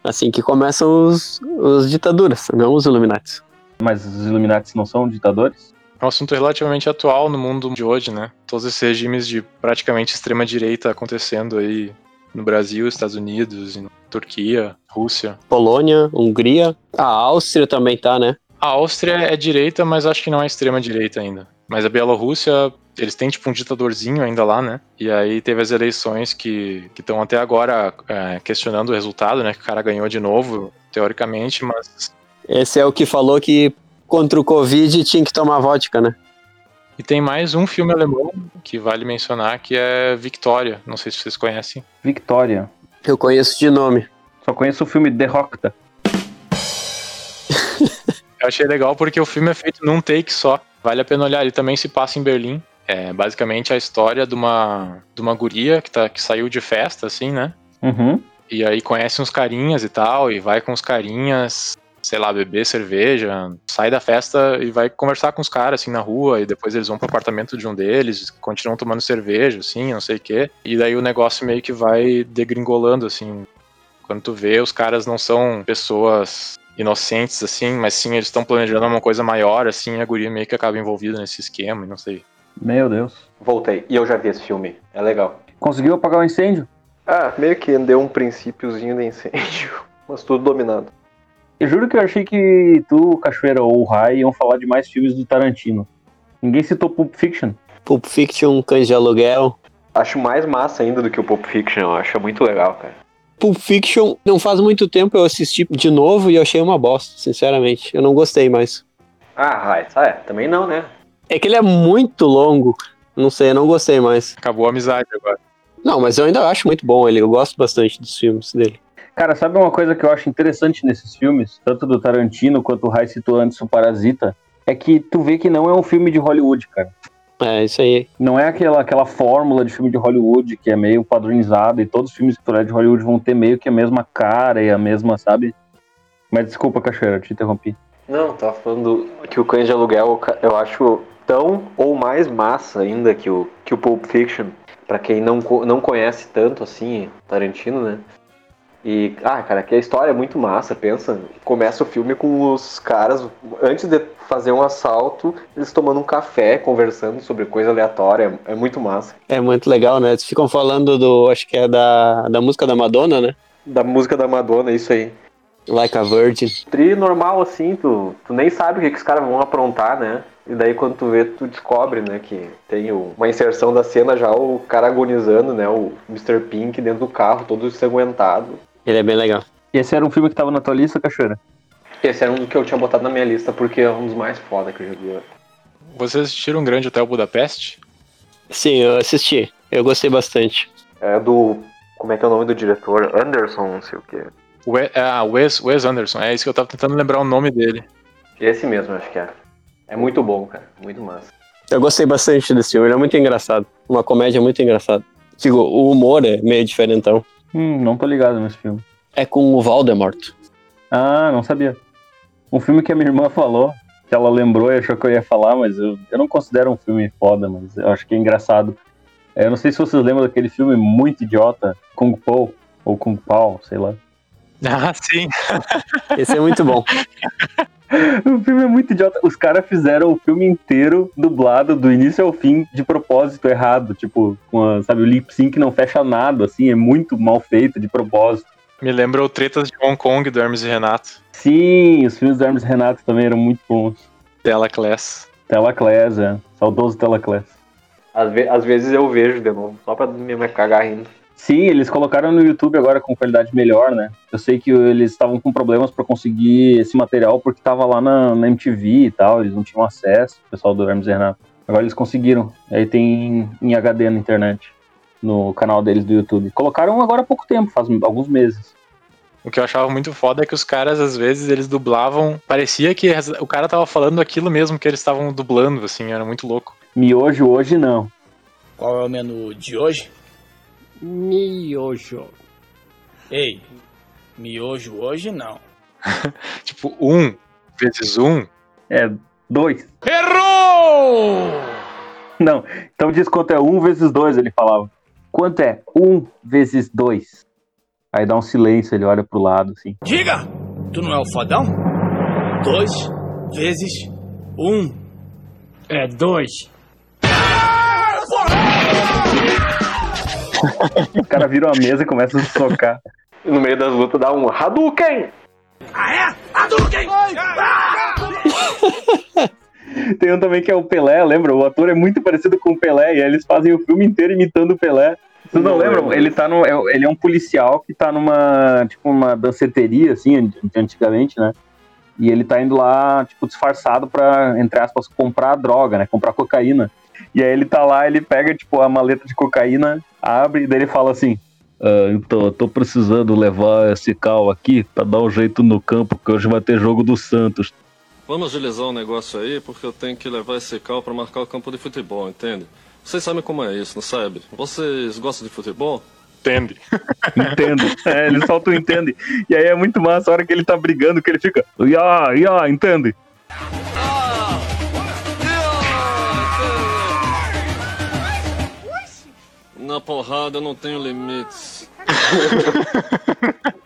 Assim que começam os, os ditaduras, não os Illuminati. Mas os Illuminati não são ditadores? É um assunto relativamente atual no mundo de hoje, né? Todos esses regimes de praticamente extrema-direita acontecendo aí no Brasil, Estados Unidos, Turquia, Rússia. Polônia, Hungria, a Áustria também tá, né? A Áustria é direita, mas acho que não é extrema-direita ainda. Mas a Bielorrússia, eles têm tipo um ditadorzinho ainda lá, né? E aí teve as eleições que estão até agora é, questionando o resultado, né? Que o cara ganhou de novo, teoricamente, mas. Esse é o que falou que contra o Covid tinha que tomar vodka, né? E tem mais um filme alemão que vale mencionar, que é Victoria. Não sei se vocês conhecem. Victoria. Eu conheço de nome. Só conheço o filme Derrocta. Eu achei legal porque o filme é feito num take só. Vale a pena olhar. Ele também se passa em Berlim. É basicamente a história de uma, de uma guria que, tá, que saiu de festa, assim, né? Uhum. E aí conhece uns carinhas e tal, e vai com os carinhas, sei lá, beber cerveja, sai da festa e vai conversar com os caras, assim, na rua, e depois eles vão pro apartamento de um deles, continuam tomando cerveja, assim, não sei o quê. E daí o negócio meio que vai degringolando, assim. Quando tu vê, os caras não são pessoas inocentes, assim, mas sim, eles estão planejando uma coisa maior, assim, e a guria meio que acaba envolvida nesse esquema, e não sei. Meu Deus. Voltei. E eu já vi esse filme. É legal. Conseguiu apagar o incêndio? Ah, meio que deu um princípiozinho de incêndio. Mas tudo dominado. Eu juro que eu achei que tu, Cachoeira ou o Rai iam falar de mais filmes do Tarantino. Ninguém citou Pulp Fiction. Pulp Fiction, Cães de Aluguel. Acho mais massa ainda do que o Pulp Fiction. Eu acho muito legal, cara. Pulp Fiction, não faz muito tempo eu assisti de novo e eu achei uma bosta, sinceramente. Eu não gostei mais. Ah, Rai, é, também não, né? É que ele é muito longo. Não sei, eu não gostei mais. Acabou a amizade agora. Não, mas eu ainda acho muito bom ele. Eu gosto bastante dos filmes dele. Cara, sabe uma coisa que eu acho interessante nesses filmes, tanto do Tarantino quanto o Rai citou antes o Parasita, é que tu vê que não é um filme de Hollywood, cara. É, isso aí. Não é aquela, aquela fórmula de filme de Hollywood que é meio padronizada e todos os filmes que tu é de Hollywood vão ter meio que a mesma cara e a mesma, sabe? Mas desculpa, Cachoeira, eu te interrompi. Não, tava falando que o Cães de Aluguel eu acho tão ou mais massa ainda que o, que o Pulp Fiction. Pra quem não, não conhece tanto assim, Tarantino, né? E, ah, cara, que a história é muito massa, pensa. Começa o filme com os caras, antes de fazer um assalto, eles tomando um café, conversando sobre coisa aleatória. É, muito massa. É muito legal, né? Eles ficam falando do. Acho que é da, da música da Madonna, né? Da música da Madonna, isso aí. Like a Virgin. Tri normal assim, tu, tu nem sabe o que, que os caras vão aprontar, né? E daí quando tu vê, tu descobre, né, que tem uma inserção da cena já o cara agonizando, né, o Mr. Pink dentro do carro, todo ensanguentado. Ele é bem legal. E esse era um filme que tava na tua lista, Cachoeira? Esse era um que eu tinha botado na minha lista porque é um dos mais foda que eu já vi. Vocês assistiram um Grande Hotel Budapeste? Sim, eu assisti. Eu gostei bastante. É do. Como é que é o nome do diretor? Anderson, não sei o quê. We, ah, Wes, Wes Anderson, é isso que eu tava tentando lembrar o nome dele. Esse mesmo, acho que é. É muito bom, cara. Muito massa. Eu gostei bastante desse filme. Ele é muito engraçado. Uma comédia muito engraçada. Digo, o humor é meio diferentão. Hum, não tô ligado nesse filme. É com o Voldemort. Ah, não sabia. Um filme que a minha irmã falou, que ela lembrou e achou que eu ia falar, mas eu, eu não considero um filme foda, mas eu acho que é engraçado. Eu não sei se vocês lembram daquele filme muito idiota, Kung Po, ou Kung Pao, sei lá. Ah, sim. Esse é muito bom. O filme é muito idiota. Os caras fizeram o filme inteiro dublado do início ao fim de propósito errado. Tipo, com a, sabe, o lip sync não fecha nada, assim, é muito mal feito de propósito. Me lembra o Tretas de Hong Kong do Hermes e Renato. Sim, os filmes do Hermes e Renato também eram muito bons. Tela Class. Telaclass, é. Saudoso Telaclass. Às, ve- às vezes eu vejo de novo, só pra me me cagar rindo. Sim, eles colocaram no YouTube agora com qualidade melhor, né? Eu sei que eles estavam com problemas pra conseguir esse material porque tava lá na, na MTV e tal, eles não tinham acesso, o pessoal do Hermes e Renato. Agora eles conseguiram. Aí tem em HD na internet, no canal deles do YouTube. Colocaram agora há pouco tempo, faz alguns meses. O que eu achava muito foda é que os caras, às vezes, eles dublavam. Parecia que o cara tava falando aquilo mesmo que eles estavam dublando, assim, era muito louco. Miojo hoje não. Qual é o menu de hoje? Miojo. Ei, miojo hoje não. Tipo, um vezes um É dois. Errou! Não, então diz quanto é um vezes dois, ele falava. Quanto é um vezes dois? Aí dá um silêncio, ele olha pro lado, assim. Diga! Tu não é o fodão? Dois vezes um. É dois. O cara vira uma mesa e começa a se socar. No meio das lutas dá um Hadouken! Ah, é? Hadouken! Tem um também que é o Pelé, lembra? O ator é muito parecido com o Pelé e aí eles fazem o filme inteiro imitando o Pelé. Vocês não, Não lembram? lembro. Ele tá no. é- Ele é um policial que tá numa. Tipo, uma danceteria, assim, an- antigamente, né? E ele tá indo lá, tipo, disfarçado pra, entre aspas, comprar droga, né? Comprar cocaína. E aí ele tá lá, ele pega, tipo, a maleta de cocaína, abre, e daí ele fala assim. "Ah, então, eu tô precisando levar esse cal aqui pra dar um jeito no campo, que hoje vai ter jogo do Santos. Vamos agilizar um negócio aí, porque eu tenho que levar esse carro pra marcar o campo de futebol, entende? Vocês sabem como é isso, não sabe? Vocês gostam de futebol? Entende. Entendo. É, ele solta o entende. E aí é muito massa a hora que ele tá brigando, que ele fica. Ya, ya, entende? Na porrada não tenho limites.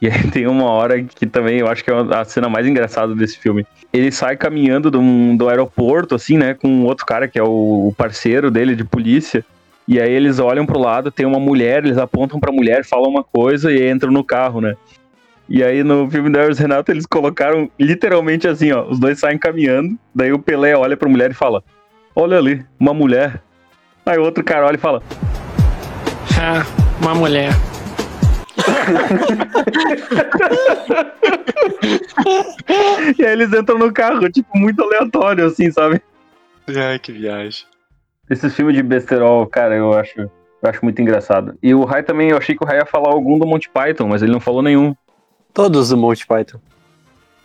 E aí tem uma hora que também eu acho que é a cena mais engraçada desse filme. Ele sai caminhando do, do aeroporto, assim, né, com outro cara que é o, parceiro dele de polícia. E aí eles olham pro lado, tem uma mulher, eles apontam pra mulher, falam uma coisa e entram no carro, né? E aí no filme da Hermes Renato eles colocaram literalmente assim, ó, os dois saem caminhando, daí o Pelé olha pra mulher e fala: "Olha ali, uma mulher". Aí o outro cara olha e fala: Ah, uma mulher. E aí eles entram no carro, tipo, muito aleatório, assim, sabe? Ai, que viagem. Esses filmes de besterol, cara, eu acho, eu acho muito engraçado. E o Rai também, eu achei que o Rai ia falar algum do Monty Python, mas ele não falou nenhum. Todos do Monty Python.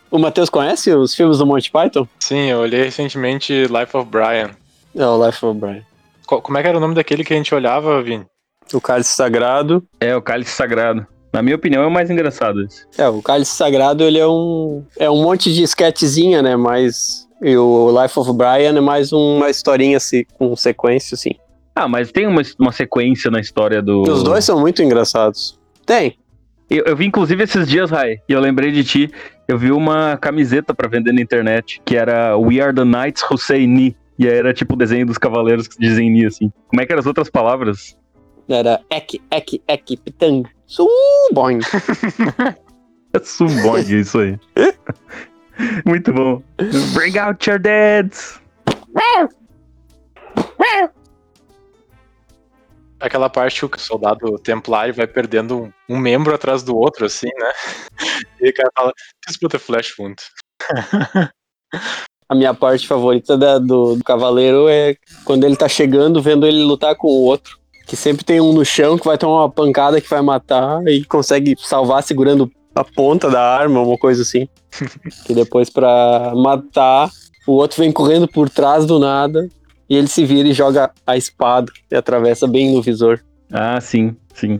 O Matheus conhece os filmes do Monty Python? Sim, eu olhei recentemente Life of Brian. É, o Life of Brian. Co- Como é que era o nome daquele que a gente olhava, Vini? O Cálice Sagrado. É, o Cálice Sagrado. Na minha opinião, é o mais engraçado esse. É, o Cálice Sagrado, ele é um... É um monte de sketchzinha, né? Mas... E o Life of Brian é mais uma historinha assim, com sequência, assim. Ah, mas tem uma, uma sequência na história do. Os dois são muito engraçados. Tem. Eu, eu vi inclusive esses dias, Rai, e eu lembrei de ti. Eu vi uma camiseta pra vender na internet, que era We Are the Knights Who Say Ni. E aí era tipo o desenho dos cavaleiros que dizem Ni, assim. Como é que eram as outras palavras? Era Ek, Ek, Ek, Pitang. Suboing. É subong isso aí. Muito bom. Bring out your dads! Aquela parte que o soldado templário vai perdendo um, um membro atrás do outro, assim, né? E o cara fala, this put a flash wound. A minha parte favorita da- do, do cavaleiro é quando ele tá chegando, vendo ele lutar com o outro. Que sempre tem um no chão que vai tomar uma pancada que vai matar e consegue salvar segurando a ponta da arma, uma coisa assim. que depois pra matar, o outro vem correndo por trás do nada e ele se vira e joga a espada e atravessa bem no visor. Ah, sim, sim.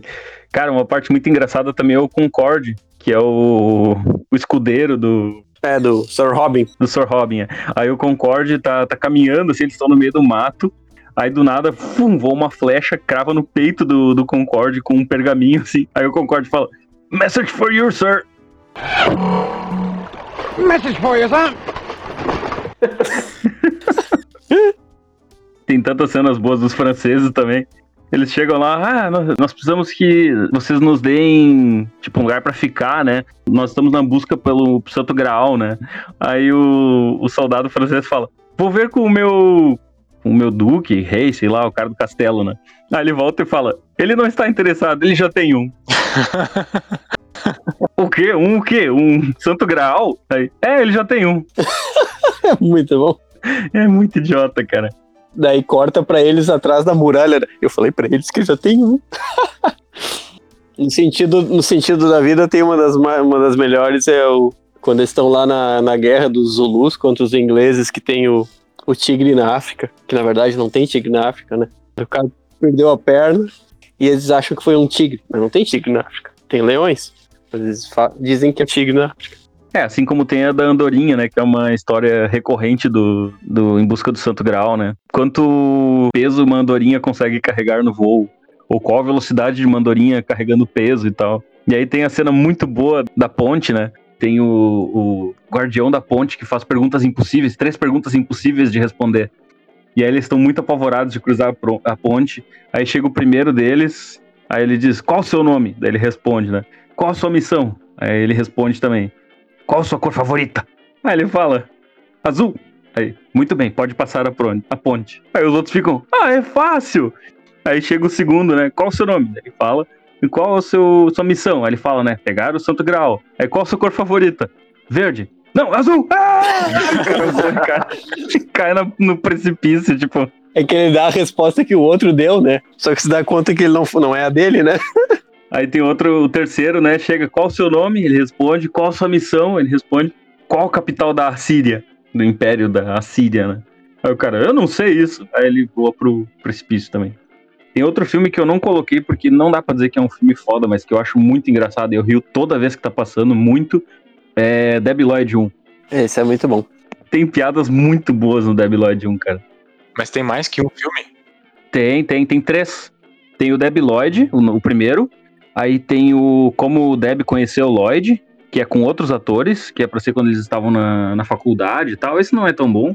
Cara, uma parte muito engraçada também é o Concorde, que é o, o escudeiro do. É, do Sir Robin. Do Sir Robin. é. Aí o Concorde tá, tá caminhando, assim, eles estão no meio do mato. Aí do nada, fum, voa uma flecha, crava no peito do, do Concorde com um pergaminho, assim. Aí o Concorde fala: Message for you, sir. Message for you, son. Tem tantas cenas boas dos franceses também. Eles chegam lá, ah, nós, nós precisamos que vocês nos deem, tipo, um lugar pra ficar, né? Nós estamos na busca pelo Santo Graal, né? Aí o, o soldado francês fala, vou ver com o meu, o meu duque, rei, sei lá, o cara do castelo, né? Aí ele volta e fala, ele não está interessado, ele já tem um. o quê? Um o quê? Um Santo Graal? Aí, é, ele já tem um. muito bom. É muito idiota, cara. Daí corta pra eles atrás da muralha. né? Eu falei pra eles que já tem um. no, sentido, no sentido da vida, tem uma das, ma- uma das melhores é o. Quando eles estão lá na, na guerra dos Zulus contra os ingleses, que tem o, o tigre na África. Que na verdade não tem tigre na África, né? O cara perdeu a perna e eles acham que foi um tigre. Mas não tem tigre na África. Tem leões. Mas eles dizem que é tigre na África. É, assim como tem a da Andorinha, né? Que é uma história recorrente do, do Em Busca do Santo Grau, né? Quanto peso uma andorinha consegue carregar no voo? Ou qual a velocidade de uma andorinha carregando peso e tal. E aí tem a cena muito boa da ponte, né? Tem o, o guardião da ponte que faz perguntas impossíveis, três perguntas impossíveis de responder. E aí eles estão muito apavorados de cruzar a ponte. Aí chega o primeiro deles, aí ele diz, qual o seu nome? Daí ele responde, né? Qual a sua missão? Aí ele responde também, qual a sua cor favorita? Aí ele fala, azul. Aí, muito bem, pode passar a, ponte. Aí os outros ficam, ah, é fácil. Aí chega o segundo, né? Qual o seu nome? Ele fala, e qual a seu, sua missão? Aí ele fala, né? Pegar o Santo Grau. Aí qual a sua cor favorita? Verde. Não, azul! Ah! O cara cai na- no precipício, tipo. É que ele dá a resposta que o outro deu, né? Só que se dá conta que ele não, não é a dele, né? Aí tem outro, o terceiro, né? Chega, qual o seu nome? Ele responde. Qual a sua missão? Ele responde. Qual a capital da Assíria? Do Império da Assíria, né? Aí o cara, eu não sei isso. Aí ele voa pro precipício também. Tem outro filme que eu não coloquei porque não dá pra dizer que é um filme foda, mas que eu acho muito engraçado. Eu rio toda vez que tá passando, muito. É Debi Lloyd 1. Esse é muito bom. Tem piadas muito boas no Debi Lloyd 1, cara. Mas tem mais que um filme? Tem, tem, tem três. Tem o Deb Lloyd, o, o primeiro. Aí tem o Como o Deb Conheceu o Lloyd, que é com outros atores, que é pra ser quando eles estavam na, na faculdade e tal. Esse não é tão bom.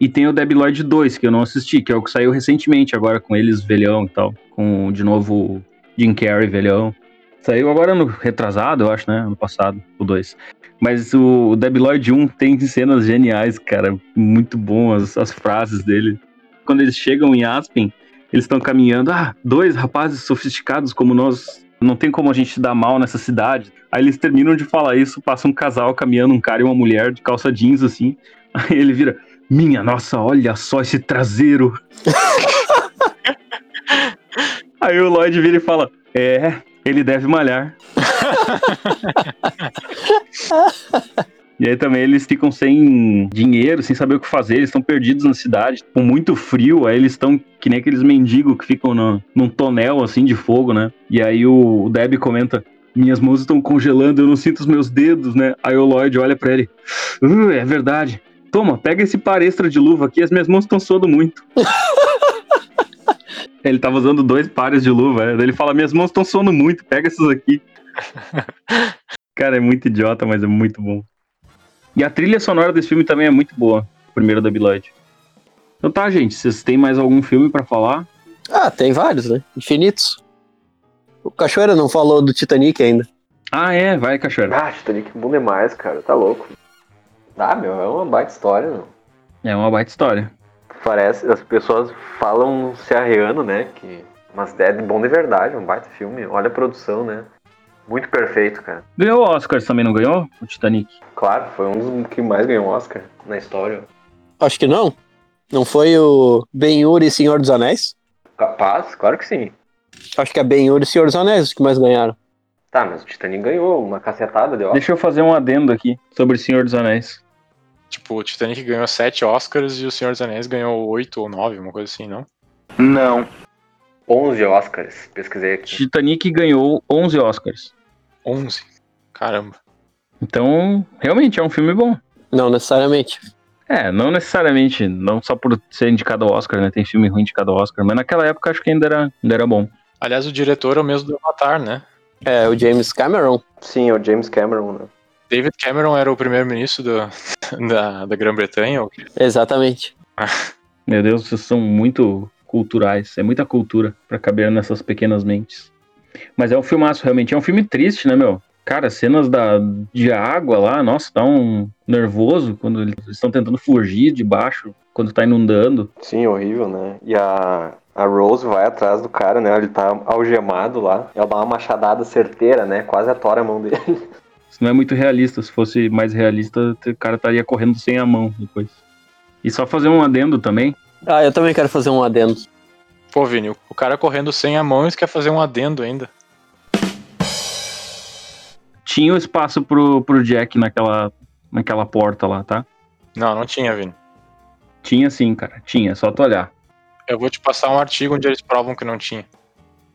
E tem o Deb Lloyd 2, que eu não assisti, que é o que saiu recentemente agora com eles velhão e tal. Com, de novo, Jim Carrey velhão. Saiu agora no retrasado, eu acho, né? Ano passado, o 2. Mas o, o Deb Lloyd 1 tem cenas geniais, cara. Muito bom as, as frases dele. Quando eles chegam em Aspen, eles estão caminhando. Ah, dois rapazes sofisticados como nós. Não tem como a gente dar mal nessa cidade. Aí eles terminam de falar isso, passa um casal caminhando, um cara e uma mulher de calça jeans, assim. Aí ele vira, minha nossa, olha só esse traseiro. Aí o Lloyd vira e fala, é, ele deve malhar. E aí também eles ficam sem dinheiro, sem saber o que fazer, eles estão perdidos na cidade, com muito frio, aí eles estão que nem aqueles mendigos que ficam no, num tonel assim de fogo, né? E aí o, o Deb comenta: Minhas mãos estão congelando, eu não sinto os meus dedos, né? Aí o Lloyd olha pra ele: "Uh, É verdade. Toma, pega esse par extra de luva aqui, as minhas mãos estão suando muito. ele tava usando dois pares de luva, né? Ele fala: Minhas mãos estão suando muito, pega essas aqui. Cara, é muito idiota, mas é muito bom. E a trilha sonora desse filme também é muito boa. O primeiro da Lloyd. Então tá, gente. Vocês têm mais algum filme pra falar? Ah, tem vários, né? Infinitos. O Cachoeira não falou do Titanic ainda. Ah, é, vai, Cachoeira. Ah, Titanic é bom demais, cara. Tá louco. Ah, meu, é uma baita história, meu. É uma baita história. Parece, as pessoas falam se arreando, né? Que, mas é de bom de verdade, um baita filme. Olha a produção, né? Muito perfeito, cara. Ganhou o Oscar também, não ganhou? O Titanic. Claro, foi um dos que mais ganhou Oscar na história. Acho que não. Não foi o Ben-Hur e Senhor dos Anéis? Capaz, claro que sim. Acho que é Ben-Hur e Senhor dos Anéis os que mais ganharam. Tá, mas o Titanic ganhou uma cacetada de Oscar. Deixa eu fazer um adendo aqui sobre Senhor dos Anéis. Tipo, o Titanic ganhou sete Oscars e o Senhor dos Anéis ganhou oito ou nove, uma coisa assim, não? Não. 11 Oscars, pesquisei aqui. Titanic ganhou 11 Oscars. 11? Caramba. Então, realmente é um filme bom. Não necessariamente. É, não necessariamente, não só por ser indicado ao Oscar, né? Tem filme ruim indicado ao Oscar, mas naquela época acho que ainda era, ainda era bom. Aliás, o diretor é o mesmo do Avatar, né? É, o James Cameron. Sim, é o James Cameron, né? David Cameron era o primeiro-ministro da, da Grã-Bretanha? ou? Exatamente. Meu Deus, vocês são muito culturais. É muita cultura pra caber nessas pequenas mentes. Mas é um filmaço, realmente. É um filme triste, né, meu? Cara, cenas da, de água lá, nossa, dá um nervoso quando eles estão tentando fugir de baixo, quando tá inundando. Sim, horrível, né? E a, a Rose vai atrás do cara, né? Ele tá algemado lá. Ela dá uma machadada certeira, né? Quase atora a mão dele. Isso não é muito realista. Se fosse mais realista, o cara estaria correndo sem a mão depois. E só fazer um adendo também. Ah, eu também quero fazer um adendo. Pô, Vini, o cara correndo sem a mão e quer fazer um adendo ainda. Tinha o espaço pro, pro Jack naquela, naquela porta lá, tá? Não, não tinha, Vini. Tinha sim, cara. Tinha, só tu olhar. Eu vou te passar um artigo onde eles provam que não tinha.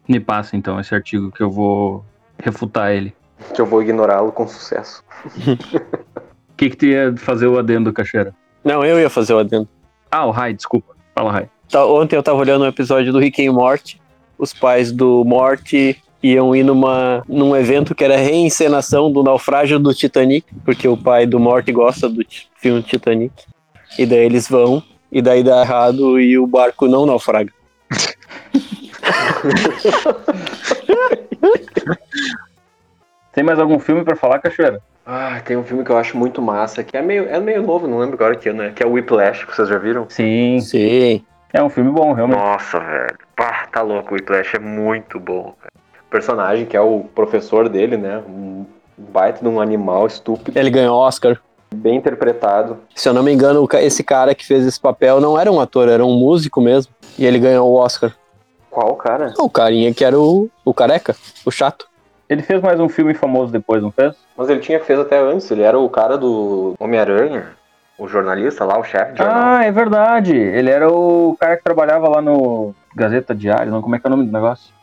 Me passa então esse artigo que eu vou refutar ele. Que eu vou ignorá-lo com sucesso. O que, que tu ia fazer o adendo, Cacheira? Não, eu ia fazer o adendo. Ah, o Rai, desculpa. Fala, Rai. Tá, Ontem eu tava olhando um episódio do Rick and Morty. Os pais do Morty iam ir numa, num evento que era reencenação do naufrágio do Titanic, porque o pai do Morty gosta do filme Titanic. E daí eles vão, e daí dá errado e o barco não naufraga. Tem mais algum filme pra falar, Cachoeira? Ah, tem um filme que eu acho muito massa, que é meio, é meio novo, não lembro agora que ano é, que é o Whiplash, que vocês já viram? Sim. Sim. É um filme bom, realmente. Nossa, velho. Pá, tá louco, o Whiplash é muito bom, cara. O personagem, que é o professor dele, né? Um baita de um animal estúpido, Ele ganhou Oscar. bem interpretado. Se eu não me engano, esse cara que fez esse papel não era um ator, era um músico mesmo. E ele ganhou o Oscar. Qual cara? O carinha que era o, o careca, o chato. Ele fez mais um filme famoso depois, não fez? Mas ele tinha fez até antes, ele era o cara do Homem-Aranha, o jornalista lá, o chefe de jornal. Ah, é verdade. Ele era o cara que trabalhava lá no Gazeta Diário, não? Como é que é o nome do negócio?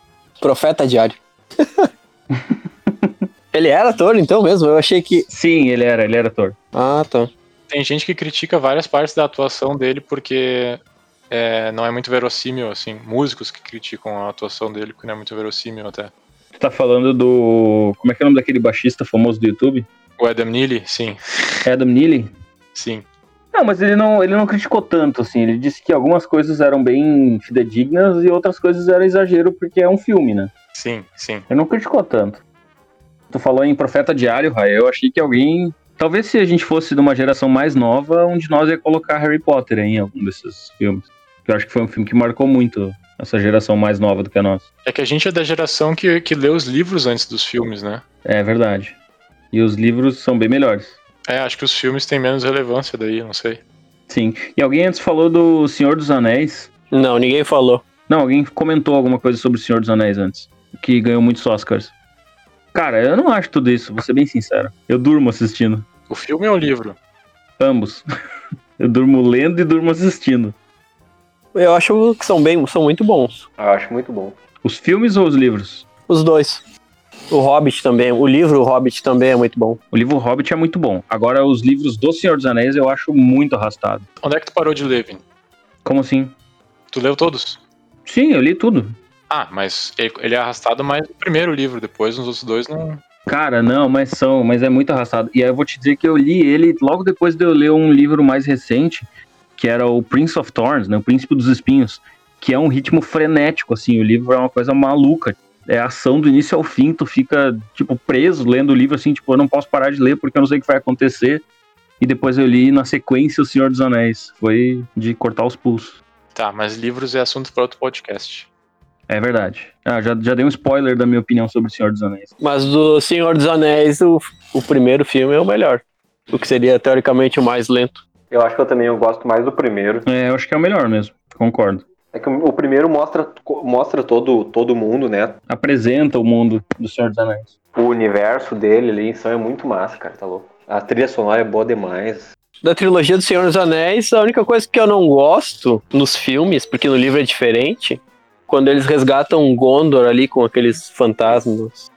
Profeta Diário. ele era ator então mesmo? Eu achei que. Sim, ele era, ele era ator. Ah, tá. Tem gente que critica várias partes da atuação dele porque é, não é muito verossímil, assim. Músicos que criticam a atuação dele porque não é muito verossímil até. Tu tá falando do. Como é que é o nome daquele baixista famoso do YouTube? O Adam Neely, sim, Adam Neely? sim. Não, mas ele não, ele não criticou tanto, assim. Ele disse que algumas coisas eram bem fidedignas e outras coisas eram exagero porque é um filme, né? Sim, sim. Ele não criticou tanto. Tu falou em Profeta Diário, Rai. Eu achei que alguém. Talvez se a gente fosse de uma geração mais nova, um de nós ia colocar Harry Potter em algum desses filmes. Eu acho que foi um filme que marcou muito essa geração mais nova do que a nossa. É que a gente é da geração que, que lê os livros antes dos filmes, né? É verdade. E os livros são bem melhores. É, acho que os filmes têm menos relevância daí, não sei. Sim. E alguém antes falou do Senhor dos Anéis. Não, ninguém falou. Não, alguém comentou alguma coisa sobre o Senhor dos Anéis antes. Que ganhou muitos Oscars. Cara, eu não acho tudo isso, vou ser bem sincero. Eu durmo assistindo. O filme é o livro. Ambos. eu durmo lendo e durmo assistindo. Eu acho que são bem, são muito bons. Eu acho muito bom. Os filmes ou os livros? Os dois. O Hobbit também, o livro O Hobbit também é muito bom. O livro Hobbit é muito bom. Agora, os livros do Senhor dos Anéis eu acho muito arrastado. Onde é que tu parou de ler, Vini? Como assim? Tu leu todos? Sim, eu li tudo. Ah, mas ele, ele é arrastado mais no primeiro livro, depois nos outros dois não. Cara, não, mas são, mas é muito arrastado. E aí eu vou te dizer que eu li ele logo depois de eu ler um livro mais recente, que era o Prince of Thorns, né, o Príncipe dos Espinhos, que é um ritmo frenético, assim, o livro é uma coisa maluca. É ação do início ao fim, tu fica, tipo, preso lendo o livro, assim, tipo, eu não posso parar de ler porque eu não sei o que vai acontecer. E depois eu li na sequência O Senhor dos Anéis. Foi de cortar os pulsos. Tá, mas livros é assunto para outro podcast. É verdade. Ah, já, já dei um spoiler da minha opinião sobre O Senhor dos Anéis. Mas do Senhor dos Anéis, o, o primeiro filme é o melhor. O que seria teoricamente o mais lento. Eu acho que eu também eu gosto mais do primeiro. É, eu acho que é o melhor mesmo. Concordo. É que o primeiro mostra, mostra todo, todo mundo, né? Apresenta o mundo do Senhor dos Anéis. O universo dele ali, então é muito massa, cara, tá louco. A trilha sonora é boa demais. Da trilogia do Senhor dos Anéis, a única coisa que eu não gosto nos filmes, porque no livro é diferente, quando eles resgatam Gondor ali com aqueles fantasmas,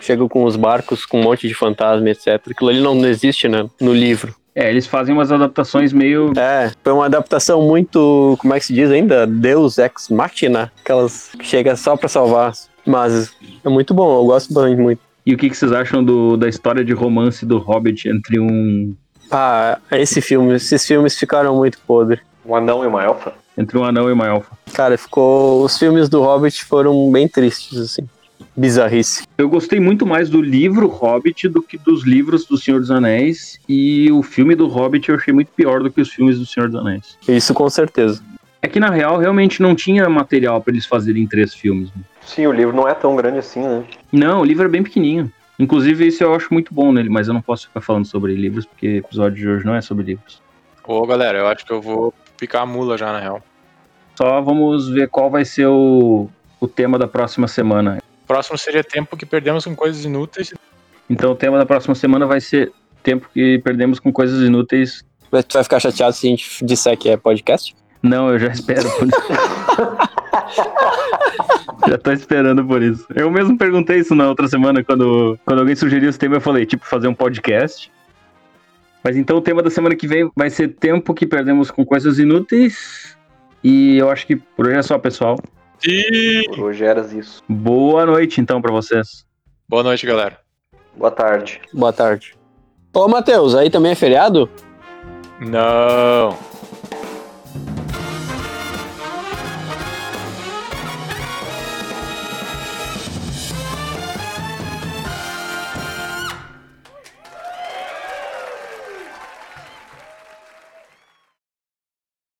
chegam com os barcos com um monte de fantasma, etc. Aquilo ali não existe, né, no livro. É, eles fazem umas adaptações meio. É, foi uma adaptação muito, como é que se diz ainda? Deus Ex Machina, aquelas que chega só pra salvar. Mas é muito bom, eu gosto bastante muito. E o que, que vocês acham do, da história de romance do Hobbit entre um. Ah, esse filme, esses filmes ficaram muito podres. Um anão e uma elfa? Entre um anão e uma elfa. Cara, ficou. Os filmes do Hobbit foram bem tristes, assim. Bizarrice. Eu gostei muito mais do livro Hobbit do que dos livros do Senhor dos Anéis. E o filme do Hobbit eu achei muito pior do que os filmes do Senhor dos Anéis. Isso com certeza. É que na real realmente não tinha material pra eles fazerem três filmes. Sim, o livro não é tão grande assim, né? Não, o livro é bem pequenininho. Inclusive, isso eu acho muito bom nele, mas eu não posso ficar falando sobre livros, porque o episódio de hoje não é sobre livros. Ô, galera, eu acho que eu vou picar a mula já, na real. Só vamos ver qual vai ser o, o tema da próxima semana. Próximo seria tempo que perdemos com coisas inúteis. Então o tema da próxima semana vai ser tempo que perdemos com coisas inúteis. Mas tu vai ficar chateado se a gente disser que é podcast? Não, eu já espero por isso. já tô esperando por isso. Eu mesmo perguntei isso na outra semana, quando, quando alguém sugeriu esse tema, eu falei, tipo, fazer um podcast. Mas então o tema da semana que vem vai ser tempo que perdemos com coisas inúteis. E eu acho que por hoje é só, pessoal. Sim. Por hoje eras isso. Boa noite, então, pra vocês. Boa noite, galera. Boa tarde. Boa tarde. Ô, Matheus, aí também é feriado? Não.